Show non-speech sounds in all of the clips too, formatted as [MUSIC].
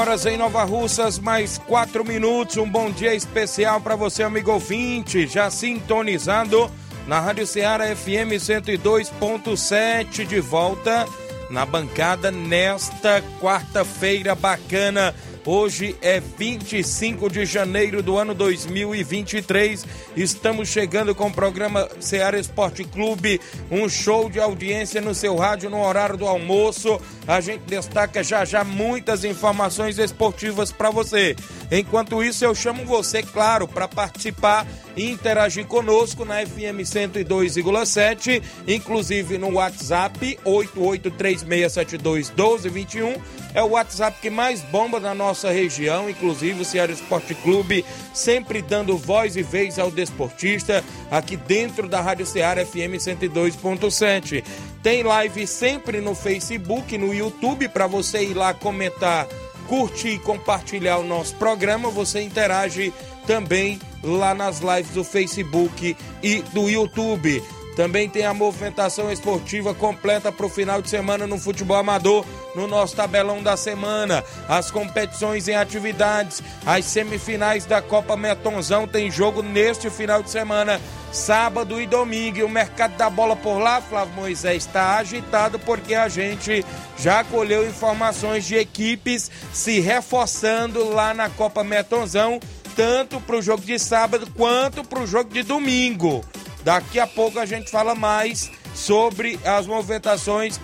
Horas em Nova Russas, mais 4 minutos. Um bom dia especial para você, amigo ouvinte, já sintonizado na Rádio Ceará FM 102.7, de volta na bancada nesta quarta-feira bacana Hoje é 25 de janeiro do ano 2023. Estamos chegando com o programa Ceará Esporte Clube, um show de audiência no seu rádio no horário do almoço. A gente destaca já já muitas informações esportivas para você. Enquanto isso, eu chamo você, claro, para participar e interagir conosco na FM 102,7, inclusive no WhatsApp 8836721221. É o WhatsApp que mais bomba na nossa região, inclusive o Ceará Esporte Clube, sempre dando voz e vez ao desportista aqui dentro da Rádio Ceará FM 102.7. Tem live sempre no Facebook, no YouTube, para você ir lá comentar curtir e compartilhar o nosso programa, você interage também lá nas lives do Facebook e do YouTube. Também tem a movimentação esportiva completa para o final de semana no futebol amador, no nosso tabelão da semana. As competições em atividades, as semifinais da Copa Metonzão tem jogo neste final de semana sábado e domingo. E o mercado da bola por lá, Flávio Moisés, está agitado porque a gente já colheu informações de equipes se reforçando lá na Copa Metonzão, tanto para o jogo de sábado quanto para o jogo de domingo. Daqui a pouco a gente fala mais sobre as movimentações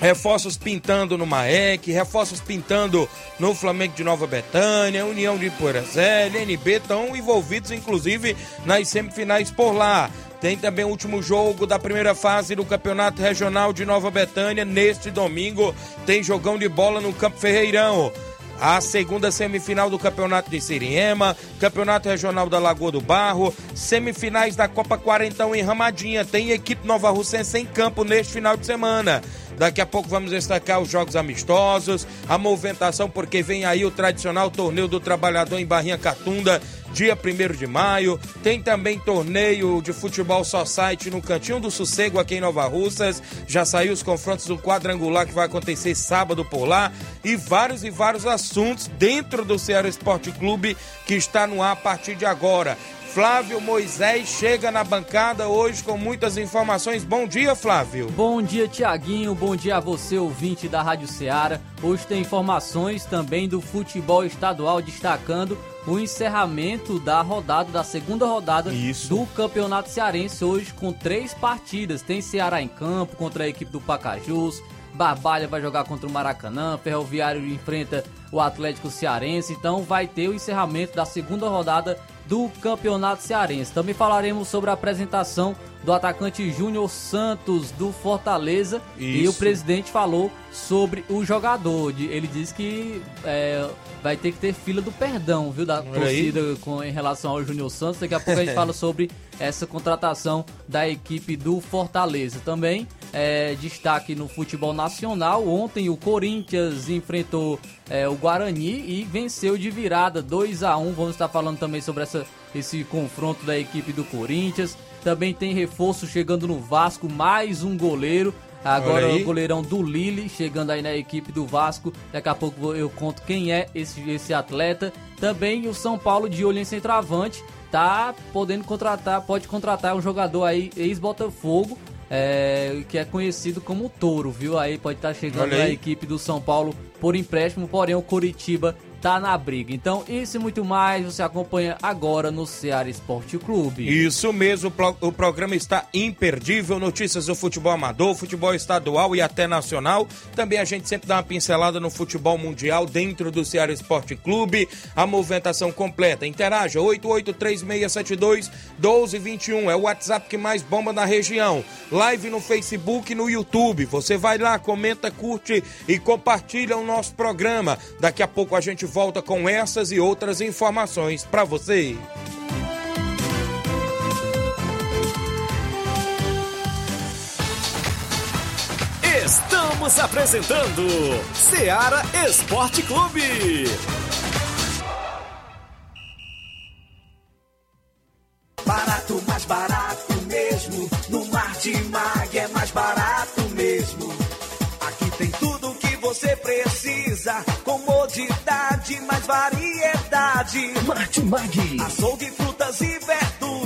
reforços pintando no Maek, reforços pintando no Flamengo de Nova Betânia, União de Porazé, NB estão envolvidos inclusive nas semifinais por lá. Tem também o último jogo da primeira fase do Campeonato Regional de Nova Betânia neste domingo. Tem jogão de bola no Campo Ferreirão a segunda semifinal do Campeonato de Siriema, Campeonato Regional da Lagoa do Barro, semifinais da Copa Quarentão em Ramadinha. Tem equipe Nova Russense em campo neste final de semana. Daqui a pouco vamos destacar os jogos amistosos, a movimentação, porque vem aí o tradicional torneio do trabalhador em Barrinha Catunda, dia 1 de maio. Tem também torneio de futebol society no Cantinho do Sossego aqui em Nova Russas. Já saiu os confrontos do quadrangular que vai acontecer sábado por lá. E vários e vários assuntos dentro do Ceará Esporte Clube que está no ar a partir de agora. Flávio Moisés chega na bancada hoje com muitas informações. Bom dia, Flávio. Bom dia, Tiaguinho. Bom dia a você, ouvinte da Rádio Ceará. Hoje tem informações também do futebol estadual, destacando o encerramento da rodada, da segunda rodada Isso. do Campeonato Cearense, hoje com três partidas. Tem Ceará em campo contra a equipe do Pacajus. Barbalha vai jogar contra o Maracanã, Ferroviário enfrenta o Atlético Cearense, então vai ter o encerramento da segunda rodada do Campeonato Cearense. Também falaremos sobre a apresentação do atacante Júnior Santos do Fortaleza Isso. e o presidente falou sobre o jogador. Ele disse que é, vai ter que ter fila do perdão, viu, da torcida com, em relação ao Júnior Santos. Daqui a pouco a gente [LAUGHS] fala sobre essa contratação da equipe do Fortaleza. Também é, destaque no futebol nacional. Ontem o Corinthians enfrentou é, o Guarani e venceu de virada 2 a 1 Vamos estar falando também sobre essa, esse confronto da equipe do Corinthians. Também tem reforço chegando no Vasco, mais um goleiro. Agora o goleirão do Lille chegando aí na equipe do Vasco. Daqui a pouco eu conto quem é esse, esse atleta. Também o São Paulo de olho em centroavante. Tá podendo contratar, pode contratar um jogador aí, ex-Botafogo, é, que é conhecido como Touro, viu? Aí pode estar tá chegando a equipe do São Paulo por empréstimo, porém o Curitiba tá na briga. Então, isso e muito mais você acompanha agora no Ceará Esporte Clube. Isso mesmo, o programa está imperdível. Notícias do futebol amador, futebol estadual e até nacional. Também a gente sempre dá uma pincelada no futebol mundial dentro do Ceará Esporte Clube. A movimentação completa. Interaja 883672 1221. É o WhatsApp que mais bomba na região. Live no Facebook e no YouTube. Você vai lá, comenta, curte e compartilha o nosso programa. Daqui a pouco a gente volta com essas e outras informações para você. Estamos apresentando Seara Esporte Clube. Barato, mais variedade. Martimag. Açougue, frutas e verduras.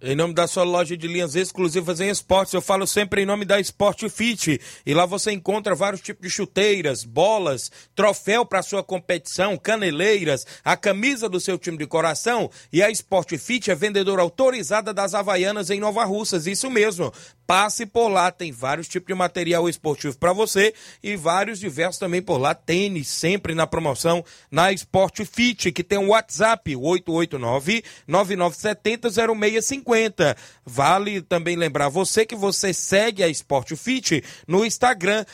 Em nome da sua loja de linhas exclusivas em esportes, eu falo sempre em nome da Sport Fit. E lá você encontra vários tipos de chuteiras, bolas, troféu para sua competição, caneleiras, a camisa do seu time de coração. E a Sport Fit é vendedora autorizada das Havaianas em Nova Russas. Isso mesmo. Passe por lá, tem vários tipos de material esportivo para você e vários diversos também por lá. Tênis, sempre na promoção na Sport Fit, que tem o um WhatsApp 889 9970 0650 50. Vale também lembrar você que você segue a Sport Fit no Instagram,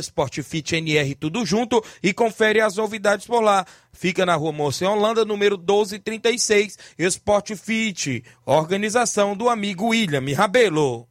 SportFitNR, tudo junto, e confere as novidades por lá. Fica na rua Moça Holanda, número 1236, Sport Fit, organização do amigo William Rabelo.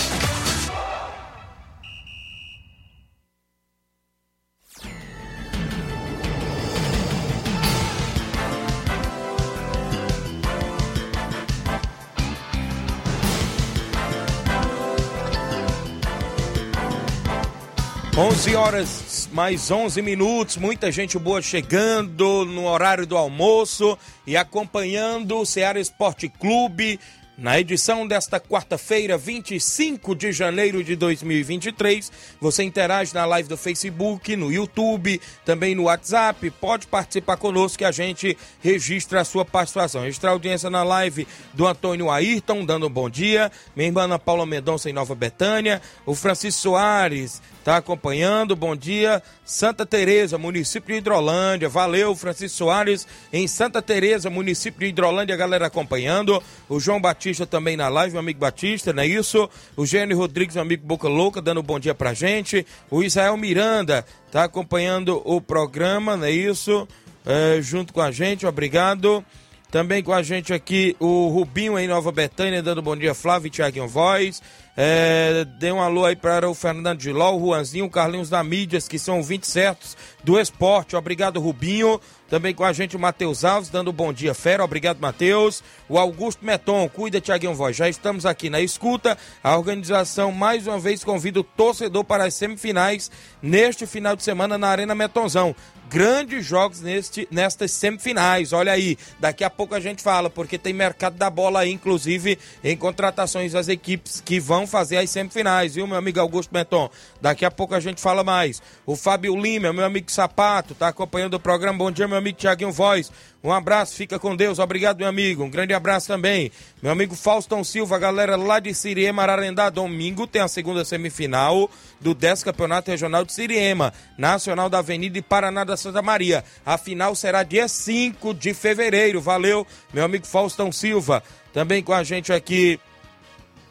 11 horas mais 11 minutos, muita gente boa chegando no horário do almoço e acompanhando o Ceará Esporte Clube na edição desta quarta-feira, 25 de janeiro de 2023, você interage na live do Facebook, no YouTube, também no WhatsApp. Pode participar conosco que a gente registra a sua participação. Extra audiência na live do Antônio Ayrton, dando um bom dia. Minha irmã Ana Paula Mendonça em Nova Betânia. O Francisco Soares está acompanhando. Bom dia. Santa Teresa, município de Hidrolândia. Valeu, Francisco Soares em Santa Teresa, município de Hidrolândia, galera acompanhando. O João Batista também na live, meu amigo Batista, não é isso? O Gênio Rodrigues, meu amigo Boca Louca, dando um bom dia pra gente. O Israel Miranda tá acompanhando o programa, não é isso? É, junto com a gente, obrigado. Também com a gente aqui o Rubinho em Nova Betânia, dando bom dia, Flávio e Thiaguinho Voz. É, dê um alô aí para o Fernando de Ló, o Juanzinho, o Carlinhos da Mídias, que são 20 certos do esporte. Obrigado, Rubinho. Também com a gente o Matheus Alves, dando bom dia, fera. Obrigado, Matheus. O Augusto Meton, cuida, Tiaguinho Voz. Já estamos aqui na escuta. A organização mais uma vez convida o torcedor para as semifinais neste final de semana na Arena Metonzão grandes jogos neste, nestas semifinais. Olha aí, daqui a pouco a gente fala, porque tem mercado da bola aí, inclusive em contratações das equipes que vão fazer as semifinais, viu, meu amigo Augusto Benton? Daqui a pouco a gente fala mais. O Fábio Lima, meu amigo Sapato, tá acompanhando o programa. Bom dia, meu amigo Tiaguinho Voz. Um abraço, fica com Deus. Obrigado, meu amigo. Um grande abraço também. Meu amigo Faustão Silva, galera lá de Siriema, Ararendá. Domingo tem a segunda semifinal do 10 Campeonato Regional de Siriema, Nacional da Avenida e Paraná da Santa Maria. A final será dia 5 de fevereiro. Valeu, meu amigo Faustão Silva. Também com a gente aqui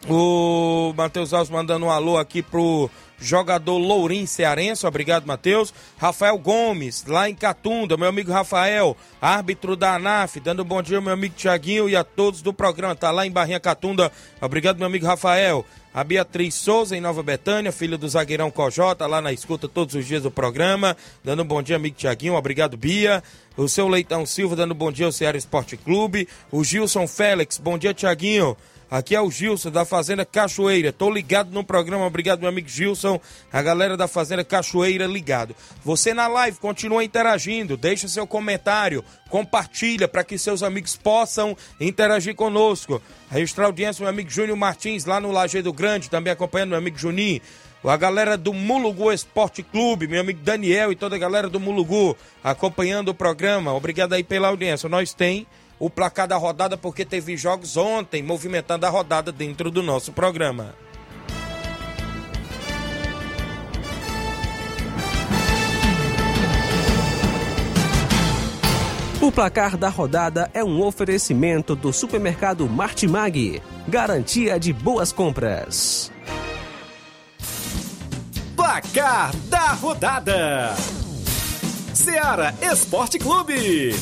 O Matheus Alves mandando um alô aqui pro jogador Lourim Cearense, obrigado Matheus. Rafael Gomes, lá em Catunda, meu amigo Rafael, árbitro da ANAF, dando um bom dia ao meu amigo Tiaguinho e a todos do programa, tá lá em Barrinha Catunda, obrigado meu amigo Rafael. A Beatriz Souza, em Nova Betânia, filha do zagueirão Cojota, lá na escuta todos os dias do programa. Dando um bom dia, amigo Tiaguinho. Obrigado, Bia. O seu Leitão Silva, dando um bom dia ao Ceará Esporte Clube. O Gilson Félix, bom dia, Tiaguinho. Aqui é o Gilson da Fazenda Cachoeira. Tô ligado no programa. Obrigado, meu amigo Gilson. A galera da Fazenda Cachoeira ligado. Você na live continua interagindo. Deixa seu comentário. Compartilha para que seus amigos possam interagir conosco. Registrar audiência, meu amigo Júnior Martins, lá no Lajeado Grande, também acompanhando meu amigo Juninho. A galera do Mulugu Esporte Clube, meu amigo Daniel e toda a galera do Mulugu acompanhando o programa. Obrigado aí pela audiência. Nós tem o placar da rodada porque teve jogos ontem movimentando a rodada dentro do nosso programa. O placar da rodada é um oferecimento do supermercado Martimag, garantia de boas compras. Placar da rodada: Seara Esporte Clube.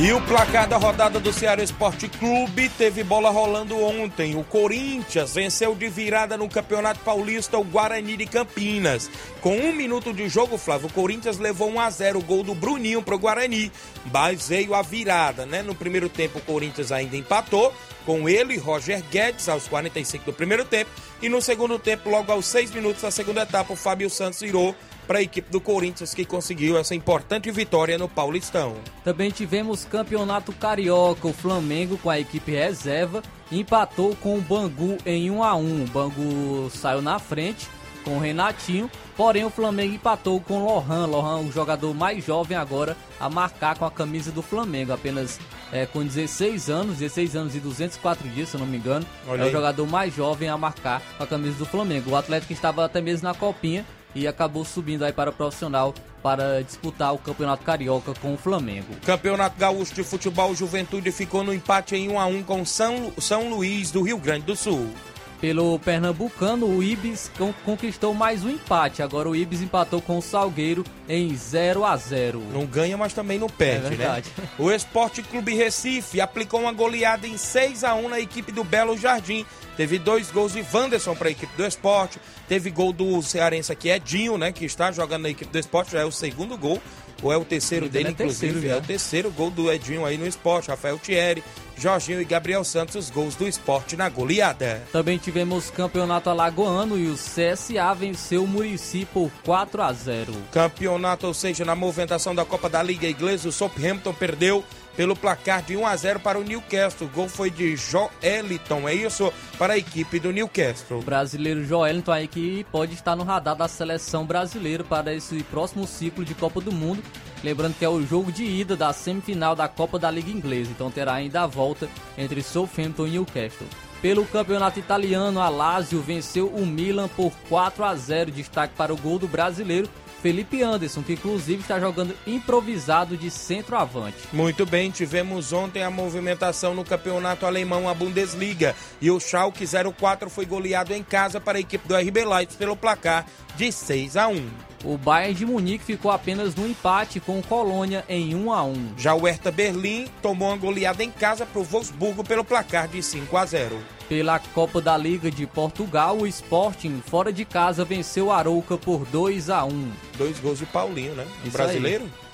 E o placar da rodada do Ceará Esporte Clube teve bola rolando ontem. O Corinthians venceu de virada no Campeonato Paulista o Guarani de Campinas. Com um minuto de jogo, Flávio, o Corinthians levou 1 a 0 o gol do Bruninho pro Guarani. Mas veio a virada, né? No primeiro tempo o Corinthians ainda empatou com ele, Roger Guedes, aos 45 do primeiro tempo. E no segundo tempo, logo aos 6 minutos da segunda etapa, o Fábio Santos virou para a equipe do Corinthians que conseguiu essa importante vitória no Paulistão. Também tivemos campeonato carioca, o Flamengo com a equipe reserva empatou com o Bangu em 1 a 1. O Bangu saiu na frente com o Renatinho, porém o Flamengo empatou com o Lohan, Lohan, o jogador mais jovem agora a marcar com a camisa do Flamengo, apenas é, com 16 anos, 16 anos e 204 dias, se eu não me engano, Olha é o jogador mais jovem a marcar com a camisa do Flamengo. O Atlético estava até mesmo na copinha e acabou subindo aí para profissional para disputar o Campeonato Carioca com o Flamengo. Campeonato Gaúcho de Futebol Juventude ficou no empate em 1 a 1 com São, São Luís do Rio Grande do Sul. Pelo Pernambucano, o Ibis conquistou mais um empate. Agora o Ibis empatou com o Salgueiro em 0 a 0 Não ganha, mas também não perde, é né? O Esporte Clube Recife aplicou uma goleada em 6 a 1 na equipe do Belo Jardim. Teve dois gols de Wanderson para a equipe do esporte. Teve gol do cearense aqui, Edinho, né? Que está jogando na equipe do esporte. Já é o segundo gol. Ou é o terceiro dele, é inclusive. Terceiro, é o terceiro gol do Edinho aí no esporte. Rafael Thierry, Jorginho e Gabriel Santos, os gols do esporte na goleada. Também tivemos campeonato alagoano e o CSA venceu o Murici por 4 a 0. Campeonato, ou seja, na movimentação da Copa da Liga Inglesa, o Southampton perdeu pelo placar de 1 a 0 para o Newcastle. O gol foi de Joeliton, é isso? Para a equipe do Newcastle. O brasileiro Joeliton aí que pode estar no radar da seleção brasileira para esse próximo ciclo de Copa do Mundo. Lembrando que é o jogo de ida da semifinal da Copa da Liga Inglesa, então terá ainda a volta entre Southampton e Newcastle. Pelo campeonato italiano, a Lazio venceu o Milan por 4 a 0, destaque para o gol do brasileiro Felipe Anderson, que inclusive está jogando improvisado de centroavante. Muito bem, tivemos ontem a movimentação no campeonato alemão, a Bundesliga, e o Schalke 04 foi goleado em casa para a equipe do RB Leipzig pelo placar de 6 a 1. O Bayern de Munique ficou apenas no empate com o Colônia em 1 a 1. Já o Hertha Berlim tomou uma goleada em casa para o Wolfsburgo pelo placar de 5 a 0. Pela Copa da Liga de Portugal, o Sporting, fora de casa, venceu o Arouca por 2 a 1 Dois gols de Paulinho, né? Um brasileiro? Aí.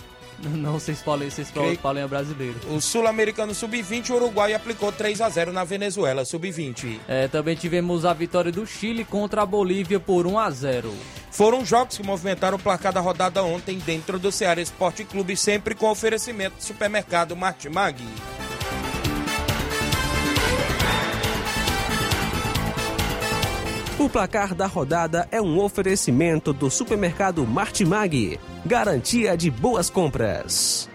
[LAUGHS] Não sei se Paulinho, se Creio... Paulinho é brasileiro. O sul-americano sub-20, o Uruguai aplicou 3 a 0 na Venezuela, sub-20. É, também tivemos a vitória do Chile contra a Bolívia por 1 a 0. Foram jogos que movimentaram o placar da rodada ontem dentro do Ceará Esporte Clube, sempre com oferecimento do supermercado Martimag. O placar da rodada é um oferecimento do supermercado Martimag, garantia de boas compras.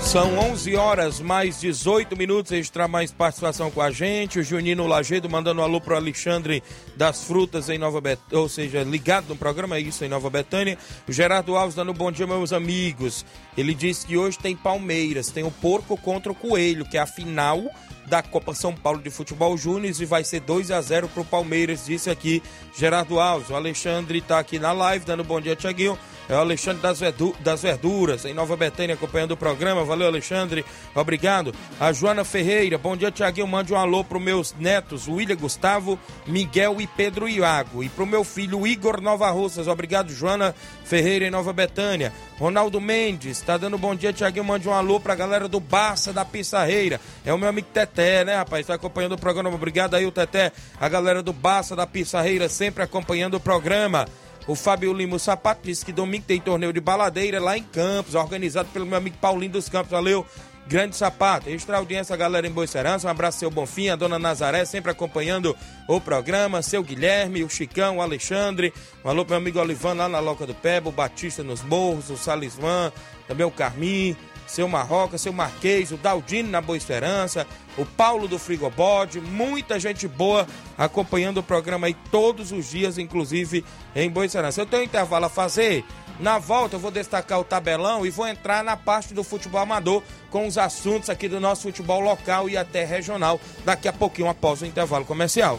São 11 horas mais 18 minutos. Registrar mais participação com a gente. O Junino Lagedo mandando um alô pro Alexandre das Frutas em Nova Betânia, ou seja, ligado no programa, é isso, em Nova Betânia. O Gerardo Alves dando um bom dia, meus amigos. Ele disse que hoje tem Palmeiras, tem o Porco contra o Coelho, que é a final da Copa São Paulo de Futebol Júnior e vai ser 2 a 0 pro Palmeiras, disse aqui Gerardo Alves. O Alexandre tá aqui na live, dando bom dia, Tiaguinho. É o Alexandre das, Verdu das Verduras, em Nova Betânia, acompanhando o programa. Valeu, Alexandre. Obrigado. A Joana Ferreira. Bom dia, Tiaguinho. Mande um alô para os meus netos, William Gustavo, Miguel e Pedro Iago. E para o meu filho Igor Nova Russas. Obrigado, Joana Ferreira, em Nova Betânia. Ronaldo Mendes. Está dando bom dia, Tiaguinho. Mande um alô para a galera do Barça da Pissarreira. É o meu amigo Teté, né, rapaz? Está acompanhando o programa. Obrigado aí, o Teté. A galera do Barça da Pissarreira sempre acompanhando o programa. O Fábio Lima Sapato disse que domingo tem torneio de baladeira lá em Campos, organizado pelo meu amigo Paulinho dos Campos. Valeu, grande sapato. Extra audiência, galera em Boicerança. Um abraço, seu Bonfim, a dona Nazaré, sempre acompanhando o programa. Seu Guilherme, o Chicão, o Alexandre. Um alô meu amigo Olivano lá na Loca do Pebo, o Batista nos Morros, o Salisvan, também o Carmim seu Marroca, seu Marquês, o Daldino na Boa Esperança, o Paulo do Frigobode, muita gente boa acompanhando o programa aí todos os dias, inclusive em Boa Esperança. Eu tenho um intervalo a fazer. Na volta eu vou destacar o tabelão e vou entrar na parte do futebol amador com os assuntos aqui do nosso futebol local e até regional daqui a pouquinho após o intervalo comercial.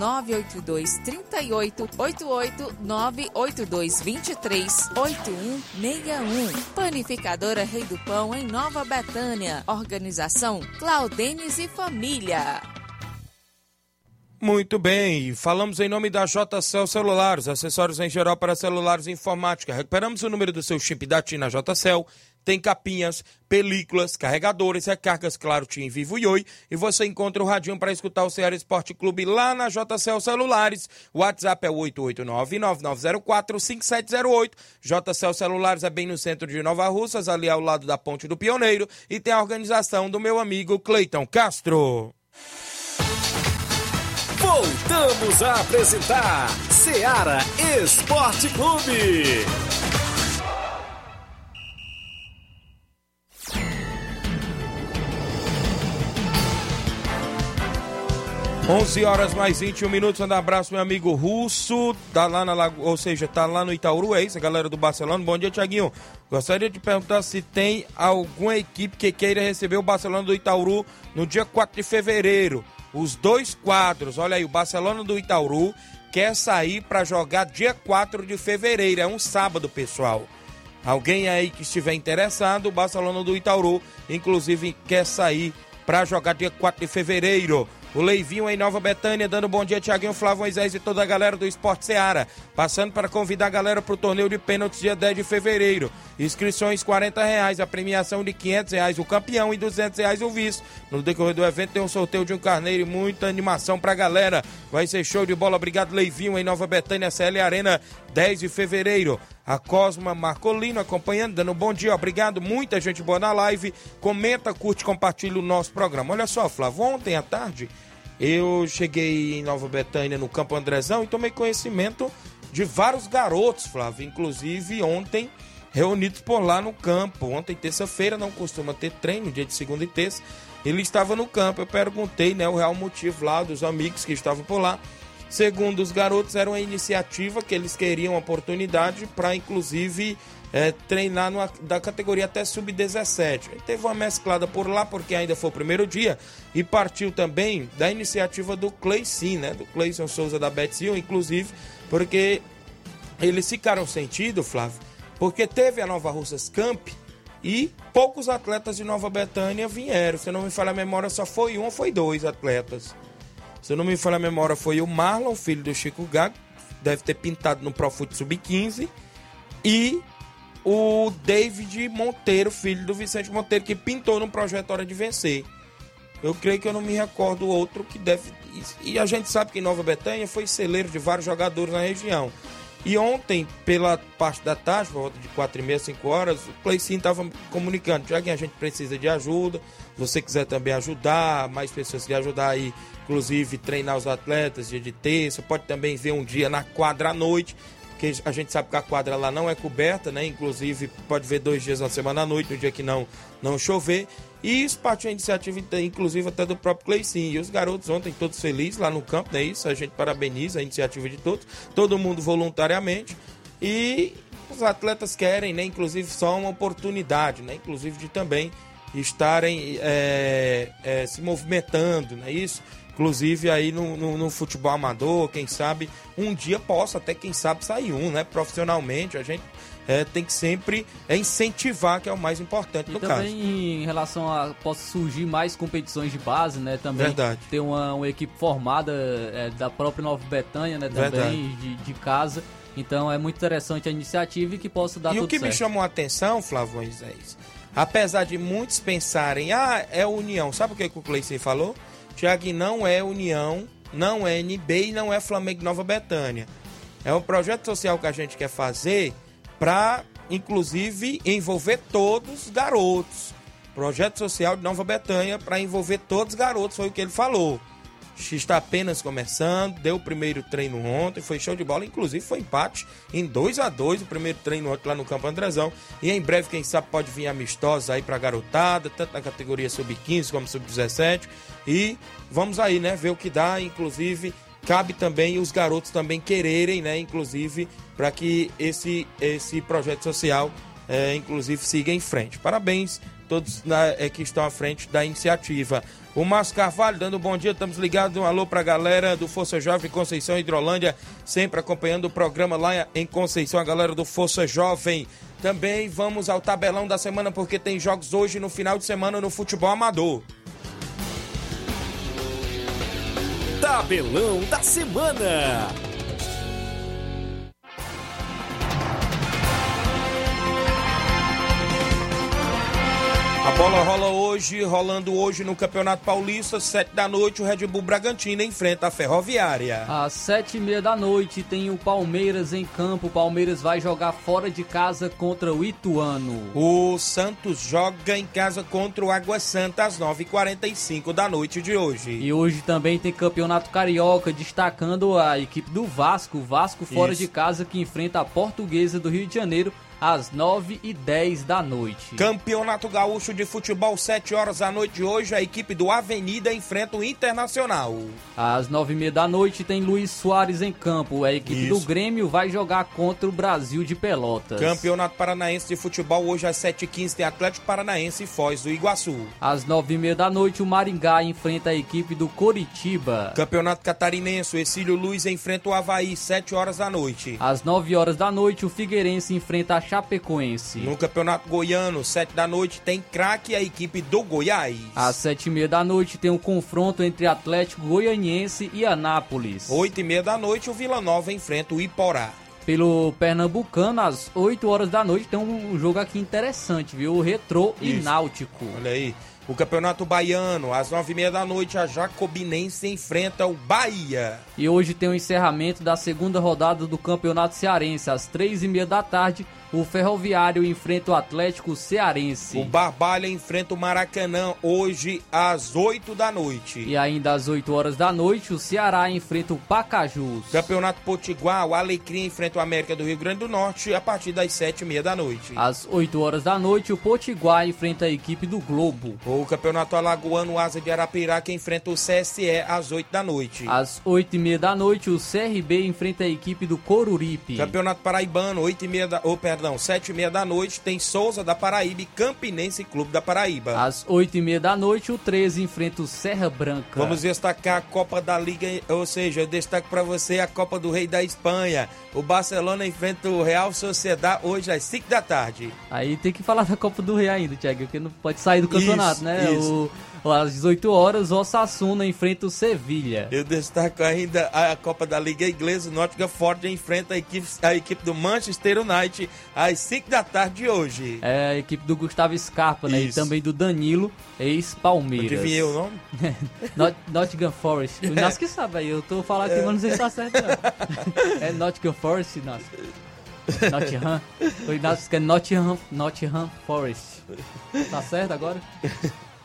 982 38 88 982 23 8161. Panificadora Rei do Pão, em Nova Betânia. Organização Claudenes e Família. Muito bem, falamos em nome da JCL Celulares, acessórios em geral para celulares e informática. Recuperamos o número do seu chip da TIM JCL. Tem capinhas, películas, carregadores, recargas, claro, TIM Vivo e Oi. E você encontra o radinho para escutar o Ceará Esporte Clube lá na JCL Celulares. O WhatsApp é 889-9904-5708. JCL Celulares é bem no centro de Nova Russas, ali ao lado da Ponte do Pioneiro. E tem a organização do meu amigo Cleiton Castro. Voltamos a apresentar Seara Esporte Clube. 11 horas mais 21 minutos. Um abraço, meu amigo Russo. Tá lá na ou seja, tá lá no Itaúru, é isso, a galera do Barcelona. Bom dia, Tiaguinho. Gostaria de perguntar se tem alguma equipe que queira receber o Barcelona do Itaúru no dia 4 de fevereiro. Os dois quadros, olha aí, o Barcelona do Itaúru quer sair para jogar dia 4 de fevereiro. É um sábado, pessoal. Alguém aí que estiver interessado, o Barcelona do Itaúru, inclusive, quer sair para jogar dia 4 de fevereiro. O Leivinho em Nova Betânia, dando bom dia, Tiaguinho, Flávio Moisés e toda a galera do Esporte Seara. Passando para convidar a galera para o torneio de pênaltis dia 10 de fevereiro. Inscrições 40 reais, a premiação de 500 reais o campeão e 200 reais o vice. No decorrer do evento tem um sorteio de um carneiro e muita animação para a galera. Vai ser show de bola. Obrigado, Leivinho em Nova Betânia, CL Arena, 10 de fevereiro. A Cosma Marcolino acompanhando, dando um bom dia, obrigado. Muita gente boa na live. Comenta, curte, compartilha o nosso programa. Olha só, Flávio, ontem à tarde eu cheguei em Nova Betânia, no Campo Andrezão, e tomei conhecimento de vários garotos, Flávio. Inclusive ontem, reunidos por lá no campo. Ontem, terça-feira, não costuma ter treino, dia de segunda e terça. Ele estava no campo. Eu perguntei né, o real motivo lá dos amigos que estavam por lá. Segundo os garotos, era uma iniciativa que eles queriam oportunidade para, inclusive, é, treinar numa, da categoria até sub-17. Teve uma mesclada por lá, porque ainda foi o primeiro dia, e partiu também da iniciativa do Cleicinho, né? Do Cleison Souza da Betzil, inclusive, porque eles ficaram sentido, Flávio, porque teve a Nova Russas Camp E poucos atletas de Nova Betânia vieram. Se não me falha a memória, só foi um ou foi dois atletas. Se não me falha a memória, foi o Marlon, filho do Chico Gago, deve ter pintado no Profut Sub-15. E o David Monteiro, filho do Vicente Monteiro, que pintou no projeto Hora de Vencer. Eu creio que eu não me recordo outro que deve. E a gente sabe que Nova Betânia foi celeiro de vários jogadores na região. E ontem, pela parte da tarde, por volta de 4 e meia, 5 horas, o Cleicinho estava comunicando, já que a gente precisa de ajuda, se você quiser também ajudar, mais pessoas que ajudar aí, inclusive treinar os atletas dia de terça, pode também ver um dia na quadra à noite, porque a gente sabe que a quadra lá não é coberta, né? Inclusive pode ver dois dias na semana à noite, no dia que não, não chover. E isso partiu a iniciativa, inclusive, até do próprio Cleicinho. E os garotos ontem todos felizes lá no campo, né? Isso a gente parabeniza a iniciativa de todos, todo mundo voluntariamente. E os atletas querem, né? Inclusive, só uma oportunidade, né? Inclusive, de também estarem é, é, se movimentando, né? Isso inclusive aí no, no, no, futebol amador, quem sabe um dia possa até, quem sabe, sair um, né? Profissionalmente, a gente é, tem que sempre é, incentivar, que é o mais importante e no também caso. em relação a possa surgir mais competições de base, né? Também Verdade. ter uma, uma equipe formada é, da própria Nova Betânia, né? Também de, de, casa. Então é muito interessante a iniciativa e que possa dar e tudo o que certo. me chamou a atenção, Flávio Moisés, apesar de muitos pensarem, ah, é União, sabe o que, o Cleiton falou? Tiago, não é União, não é NB e não é Flamengo Nova Betânia. É um projeto social que a gente quer fazer para, inclusive, envolver todos os garotos. Projeto social de Nova Betânia para envolver todos os garotos, foi o que ele falou. Está apenas começando, deu o primeiro treino ontem, foi show de bola, inclusive foi empate em 2 a 2 o primeiro treino ontem lá no Campo Andrezão. E em breve, quem sabe, pode vir amistosa aí para garotada, tanto na categoria sub-15 como sub-17. E vamos aí, né, ver o que dá, inclusive cabe também os garotos também quererem, né, inclusive, para que esse, esse projeto social, é, inclusive, siga em frente. Parabéns todos na, é, que estão à frente da iniciativa. O Márcio Carvalho dando um bom dia, estamos ligados. Um alô para a galera do Força Jovem Conceição Hidrolândia, sempre acompanhando o programa lá em Conceição, a galera do Força Jovem. Também vamos ao tabelão da semana, porque tem jogos hoje no final de semana no futebol amador. Tabelão da Semana. A bola rola hoje, rolando hoje no Campeonato Paulista, sete da noite, o Red Bull Bragantino enfrenta a Ferroviária. Às sete e meia da noite tem o Palmeiras em campo. O Palmeiras vai jogar fora de casa contra o Ituano. O Santos joga em casa contra o Água Santa às nove e quarenta e cinco da noite de hoje. E hoje também tem Campeonato Carioca, destacando a equipe do Vasco. O Vasco fora Isso. de casa que enfrenta a Portuguesa do Rio de Janeiro às 9 e 10 da noite. Campeonato Gaúcho de Futebol, 7 horas da noite de hoje, a equipe do Avenida enfrenta o Internacional. Às 9 e meia da noite tem Luiz Soares em campo. A equipe Isso. do Grêmio vai jogar contra o Brasil de Pelotas. Campeonato Paranaense de Futebol, hoje às 7h15 tem Atlético Paranaense e Foz do Iguaçu. Às 9 e meia da noite o Maringá enfrenta a equipe do Coritiba. Campeonato Catarinense, o Exílio Luiz enfrenta o Havaí, 7 horas da noite. Às 9 horas da noite o Figueirense enfrenta a Chapecoense. No Campeonato Goiano, 7 da noite, tem craque a equipe do Goiás. Às 7 e meia da noite tem um confronto entre Atlético Goianiense e Anápolis. 8 e meia da noite, o Vila Nova enfrenta o Iporá. Pelo Pernambucano, às 8 horas da noite tem um jogo aqui interessante, viu? O Retrô e Isso. Náutico. Olha aí. O Campeonato Baiano, às 9 e meia da noite, a Jacobinense enfrenta o Bahia. E hoje tem o encerramento da segunda rodada do Campeonato Cearense. Às três e meia da tarde, o Ferroviário enfrenta o Atlético Cearense. O Barbalha enfrenta o Maracanã hoje às 8 da noite. E ainda às 8 horas da noite, o Ceará enfrenta o Pacajus. Campeonato Potiguar, o Alecrim enfrenta o América do Rio Grande do Norte a partir das 7 e meia da noite. Às 8 horas da noite, o Potiguar enfrenta a equipe do Globo. O Campeonato Alagoano, o Asa de Arapiraca enfrenta o CSE às 8 da noite. Às 8 e meia da noite, o CRB enfrenta a equipe do Coruripe. Campeonato Paraibano, 8 e meia da, oh, perdão, perdão, sete e meia da noite tem Souza da Paraíba e Campinense Clube da Paraíba. Às oito e meia da noite, o 13 enfrenta o Serra Branca. Vamos destacar a Copa da Liga, ou seja, eu destaco para você a Copa do Rei da Espanha. O Barcelona enfrenta o Real Sociedad hoje às 5 da tarde. Aí tem que falar da Copa do Rei ainda, Thiago, porque não pode sair do campeonato, Isso, né? isso. O, às 18 horas, o Osasuna enfrenta o Sevilha. Eu destaco ainda a Copa da Liga Inglesa. O Nottingham Forest enfrenta a equipe, a equipe do Manchester United às 5 da tarde de hoje. É a equipe do Gustavo Scarpa, né? E Isso. também do Danilo, ex-Palmeiras. Adivinhei o nome? [LAUGHS] Not, Nottingham Forest. [LAUGHS] O Inácio que sabe aí, eu tô falando aqui, mas não sei se tá certo não. É Nottingham Forest, Inácio. Nottingham. O Inácio quer Nottingham, Nottingham Forest. Tá certo agora?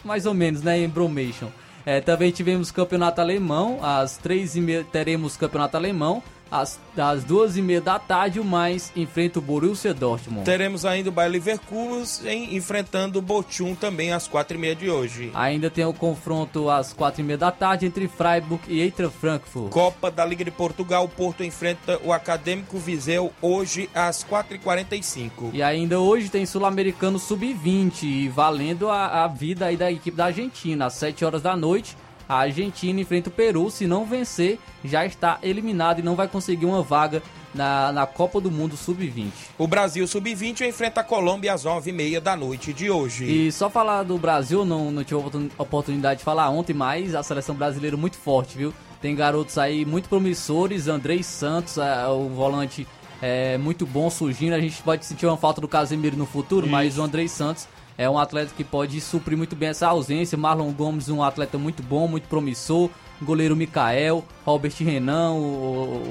Mais ou menos, né? Em Bromation. É, também tivemos campeonato alemão. Às três e meia teremos campeonato alemão. Às, às duas e meia da tarde, o mais enfrenta o Borussia Dortmund. Teremos ainda o Bayer Leverkusen enfrentando o Bochum também às 4 e meia de hoje. Ainda tem o confronto às quatro e meia da tarde entre Freiburg e Eintracht Frankfurt. Copa da Liga de Portugal, o Porto enfrenta o Acadêmico Viseu hoje às 4h45. E ainda hoje tem Sul-Americano Sub-20, e valendo a, a vida aí da equipe da Argentina. Às 7 horas da noite, a Argentina enfrenta o Peru. Se não vencer, já está eliminado e não vai conseguir uma vaga na, na Copa do Mundo Sub-20. O Brasil Sub-20 enfrenta a Colômbia às 9h30 da noite de hoje. E só falar do Brasil, não, não tive oportunidade de falar ontem, mas a seleção brasileira é muito forte, viu? Tem garotos aí muito promissores, Andrei Santos, é, o volante é muito bom surgindo. A gente pode sentir uma falta do Casemiro no futuro, mas o Andrei Santos é um atleta que pode suprir muito bem essa ausência. Marlon Gomes, um atleta muito bom, muito promissor. Goleiro Mikael, Robert Renan, o,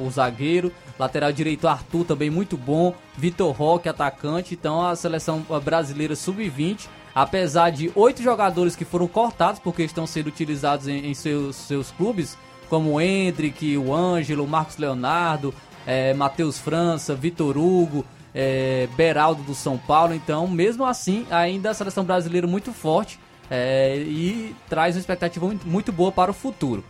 o- o zagueiro. Lateral direito Arthur também muito bom. Vitor Roque, atacante. Então a seleção brasileira sub-20, apesar de oito jogadores que foram cortados porque estão sendo utilizados em, em seus, seus clubes, como o Hendrick, o Ângelo, o Marcos Leonardo, eh, Matheus França, Vitor Hugo, é, Beraldo do São Paulo. Então, mesmo assim, ainda a seleção brasileira muito forte é, e traz uma expectativa muito, boa para o futuro.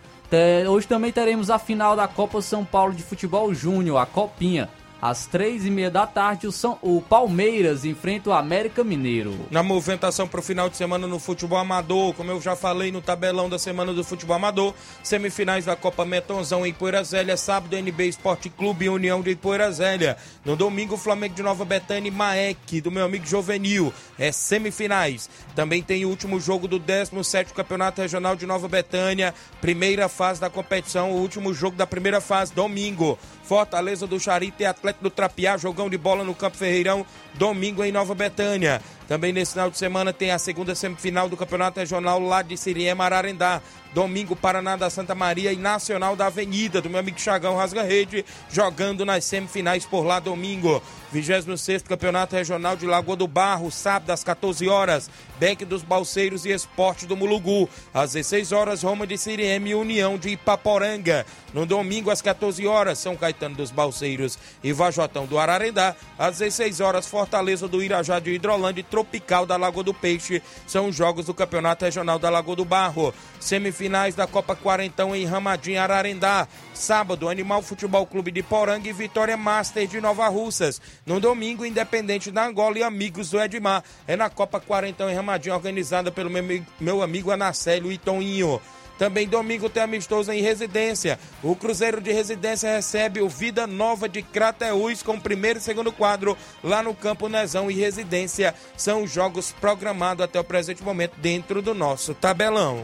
Hoje também teremos a final da Copa São Paulo de Futebol Júnior, a Copinha. Às três e meia da tarde, o, São, o Palmeiras enfrenta o América Mineiro. Na movimentação para o final de semana no futebol amador, como eu já falei no tabelão da semana do futebol amador, semifinais da Copa Metonzão em Poeira Zélia, sábado NB Esporte Clube e União de Poeira Zélia. No domingo, Flamengo de Nova Betânia e Maek, do meu amigo Jovenil, é semifinais. Também tem o último jogo do 17º Campeonato Regional de Nova Betânia, primeira fase da competição, o último jogo da primeira fase, domingo. Fortaleza do Charito e Atlético do Trapiá, jogão de bola no Campo Ferreirão, domingo em Nova Betânia. Também nesse final de semana tem a segunda semifinal do Campeonato Regional lá de Siriema, Ararendá. Domingo, Paraná da Santa Maria e Nacional da Avenida, do meu amigo Chagão Rasga Rede, jogando nas semifinais por lá domingo. 26 Campeonato Regional de Lagoa do Barro, sábado às 14 horas. Beck dos Balseiros e Esporte do Mulugu. Às 16 horas, Roma de Siriema e União de Ipaporanga. No domingo, às 14 horas, São Caetano dos Balseiros e Vajotão do Ararendá. Às 16 horas, Fortaleza do Irajá de Hidrolândia Tropical da Lagoa do Peixe. São os jogos do Campeonato Regional da Lagoa do Barro. Semifinais da Copa Quarentão em Ramadinho, Ararendá. Sábado, Animal Futebol Clube de Poranga e Vitória Master de Nova Russas. No domingo, Independente da Angola e Amigos do Edmar. É na Copa Quarentão em Ramadinho, organizada pelo meu, ami- meu amigo Anacélio e Toninho. Também domingo tem amistoso em residência. O Cruzeiro de Residência recebe o Vida Nova de Crateús com primeiro e segundo quadro lá no Campo Nezão e Residência. São os jogos programados até o presente momento dentro do nosso tabelão.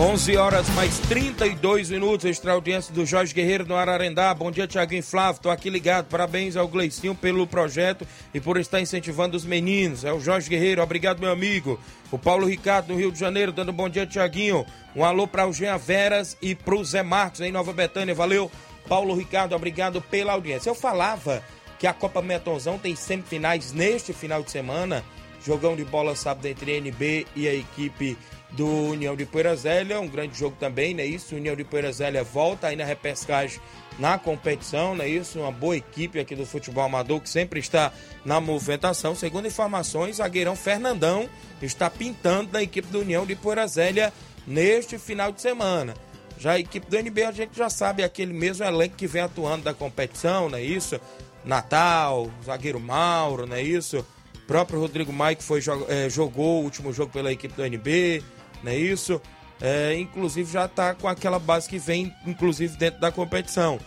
11 horas mais 32 minutos, extra audiência do Jorge Guerreiro no Ararendá. Bom dia, Tiaguinho Flávio. Tô aqui ligado. Parabéns ao Gleicinho pelo projeto e por estar incentivando os meninos. É o Jorge Guerreiro. Obrigado, meu amigo. O Paulo Ricardo no Rio de Janeiro, dando bom dia, Tiaguinho. Um alô para o Jean Veras e pro Zé Marcos em Nova Betânia. Valeu, Paulo Ricardo. Obrigado pela audiência. Eu falava que a Copa Metonzão tem semifinais neste final de semana Jogão de bola sábado entre NB e a equipe do União de Poeira Zélia, um grande jogo também, né? Isso, União de Poeira Zélia volta aí na repescagem na competição, né? Isso, uma boa equipe aqui do futebol amador que sempre está na movimentação. Segundo informações, zagueirão Fernandão está pintando na equipe do União de Poeira Zélia neste final de semana. Já a equipe do NB a gente já sabe aquele mesmo elenco que vem atuando da competição, não é isso? Natal, zagueiro Mauro, não é isso? O próprio Rodrigo Mike foi, é, jogou o último jogo pela equipe do NB, não é isso? É, inclusive já está com aquela base que vem, inclusive, dentro da competição.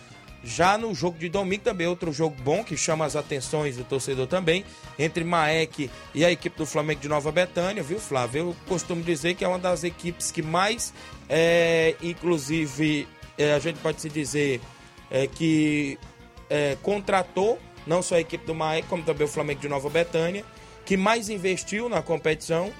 Já no jogo de domingo também, outro jogo bom que chama as atenções do torcedor também, entre Maek e a equipe do Flamengo de Nova Betânia, viu, Flávio? Eu costumo dizer que é uma das equipes que mais é, inclusive, é, a gente pode se dizer é, que é, contratou não só a equipe do Maé, como também o Flamengo de Nova Betânia, que mais investiu na competição.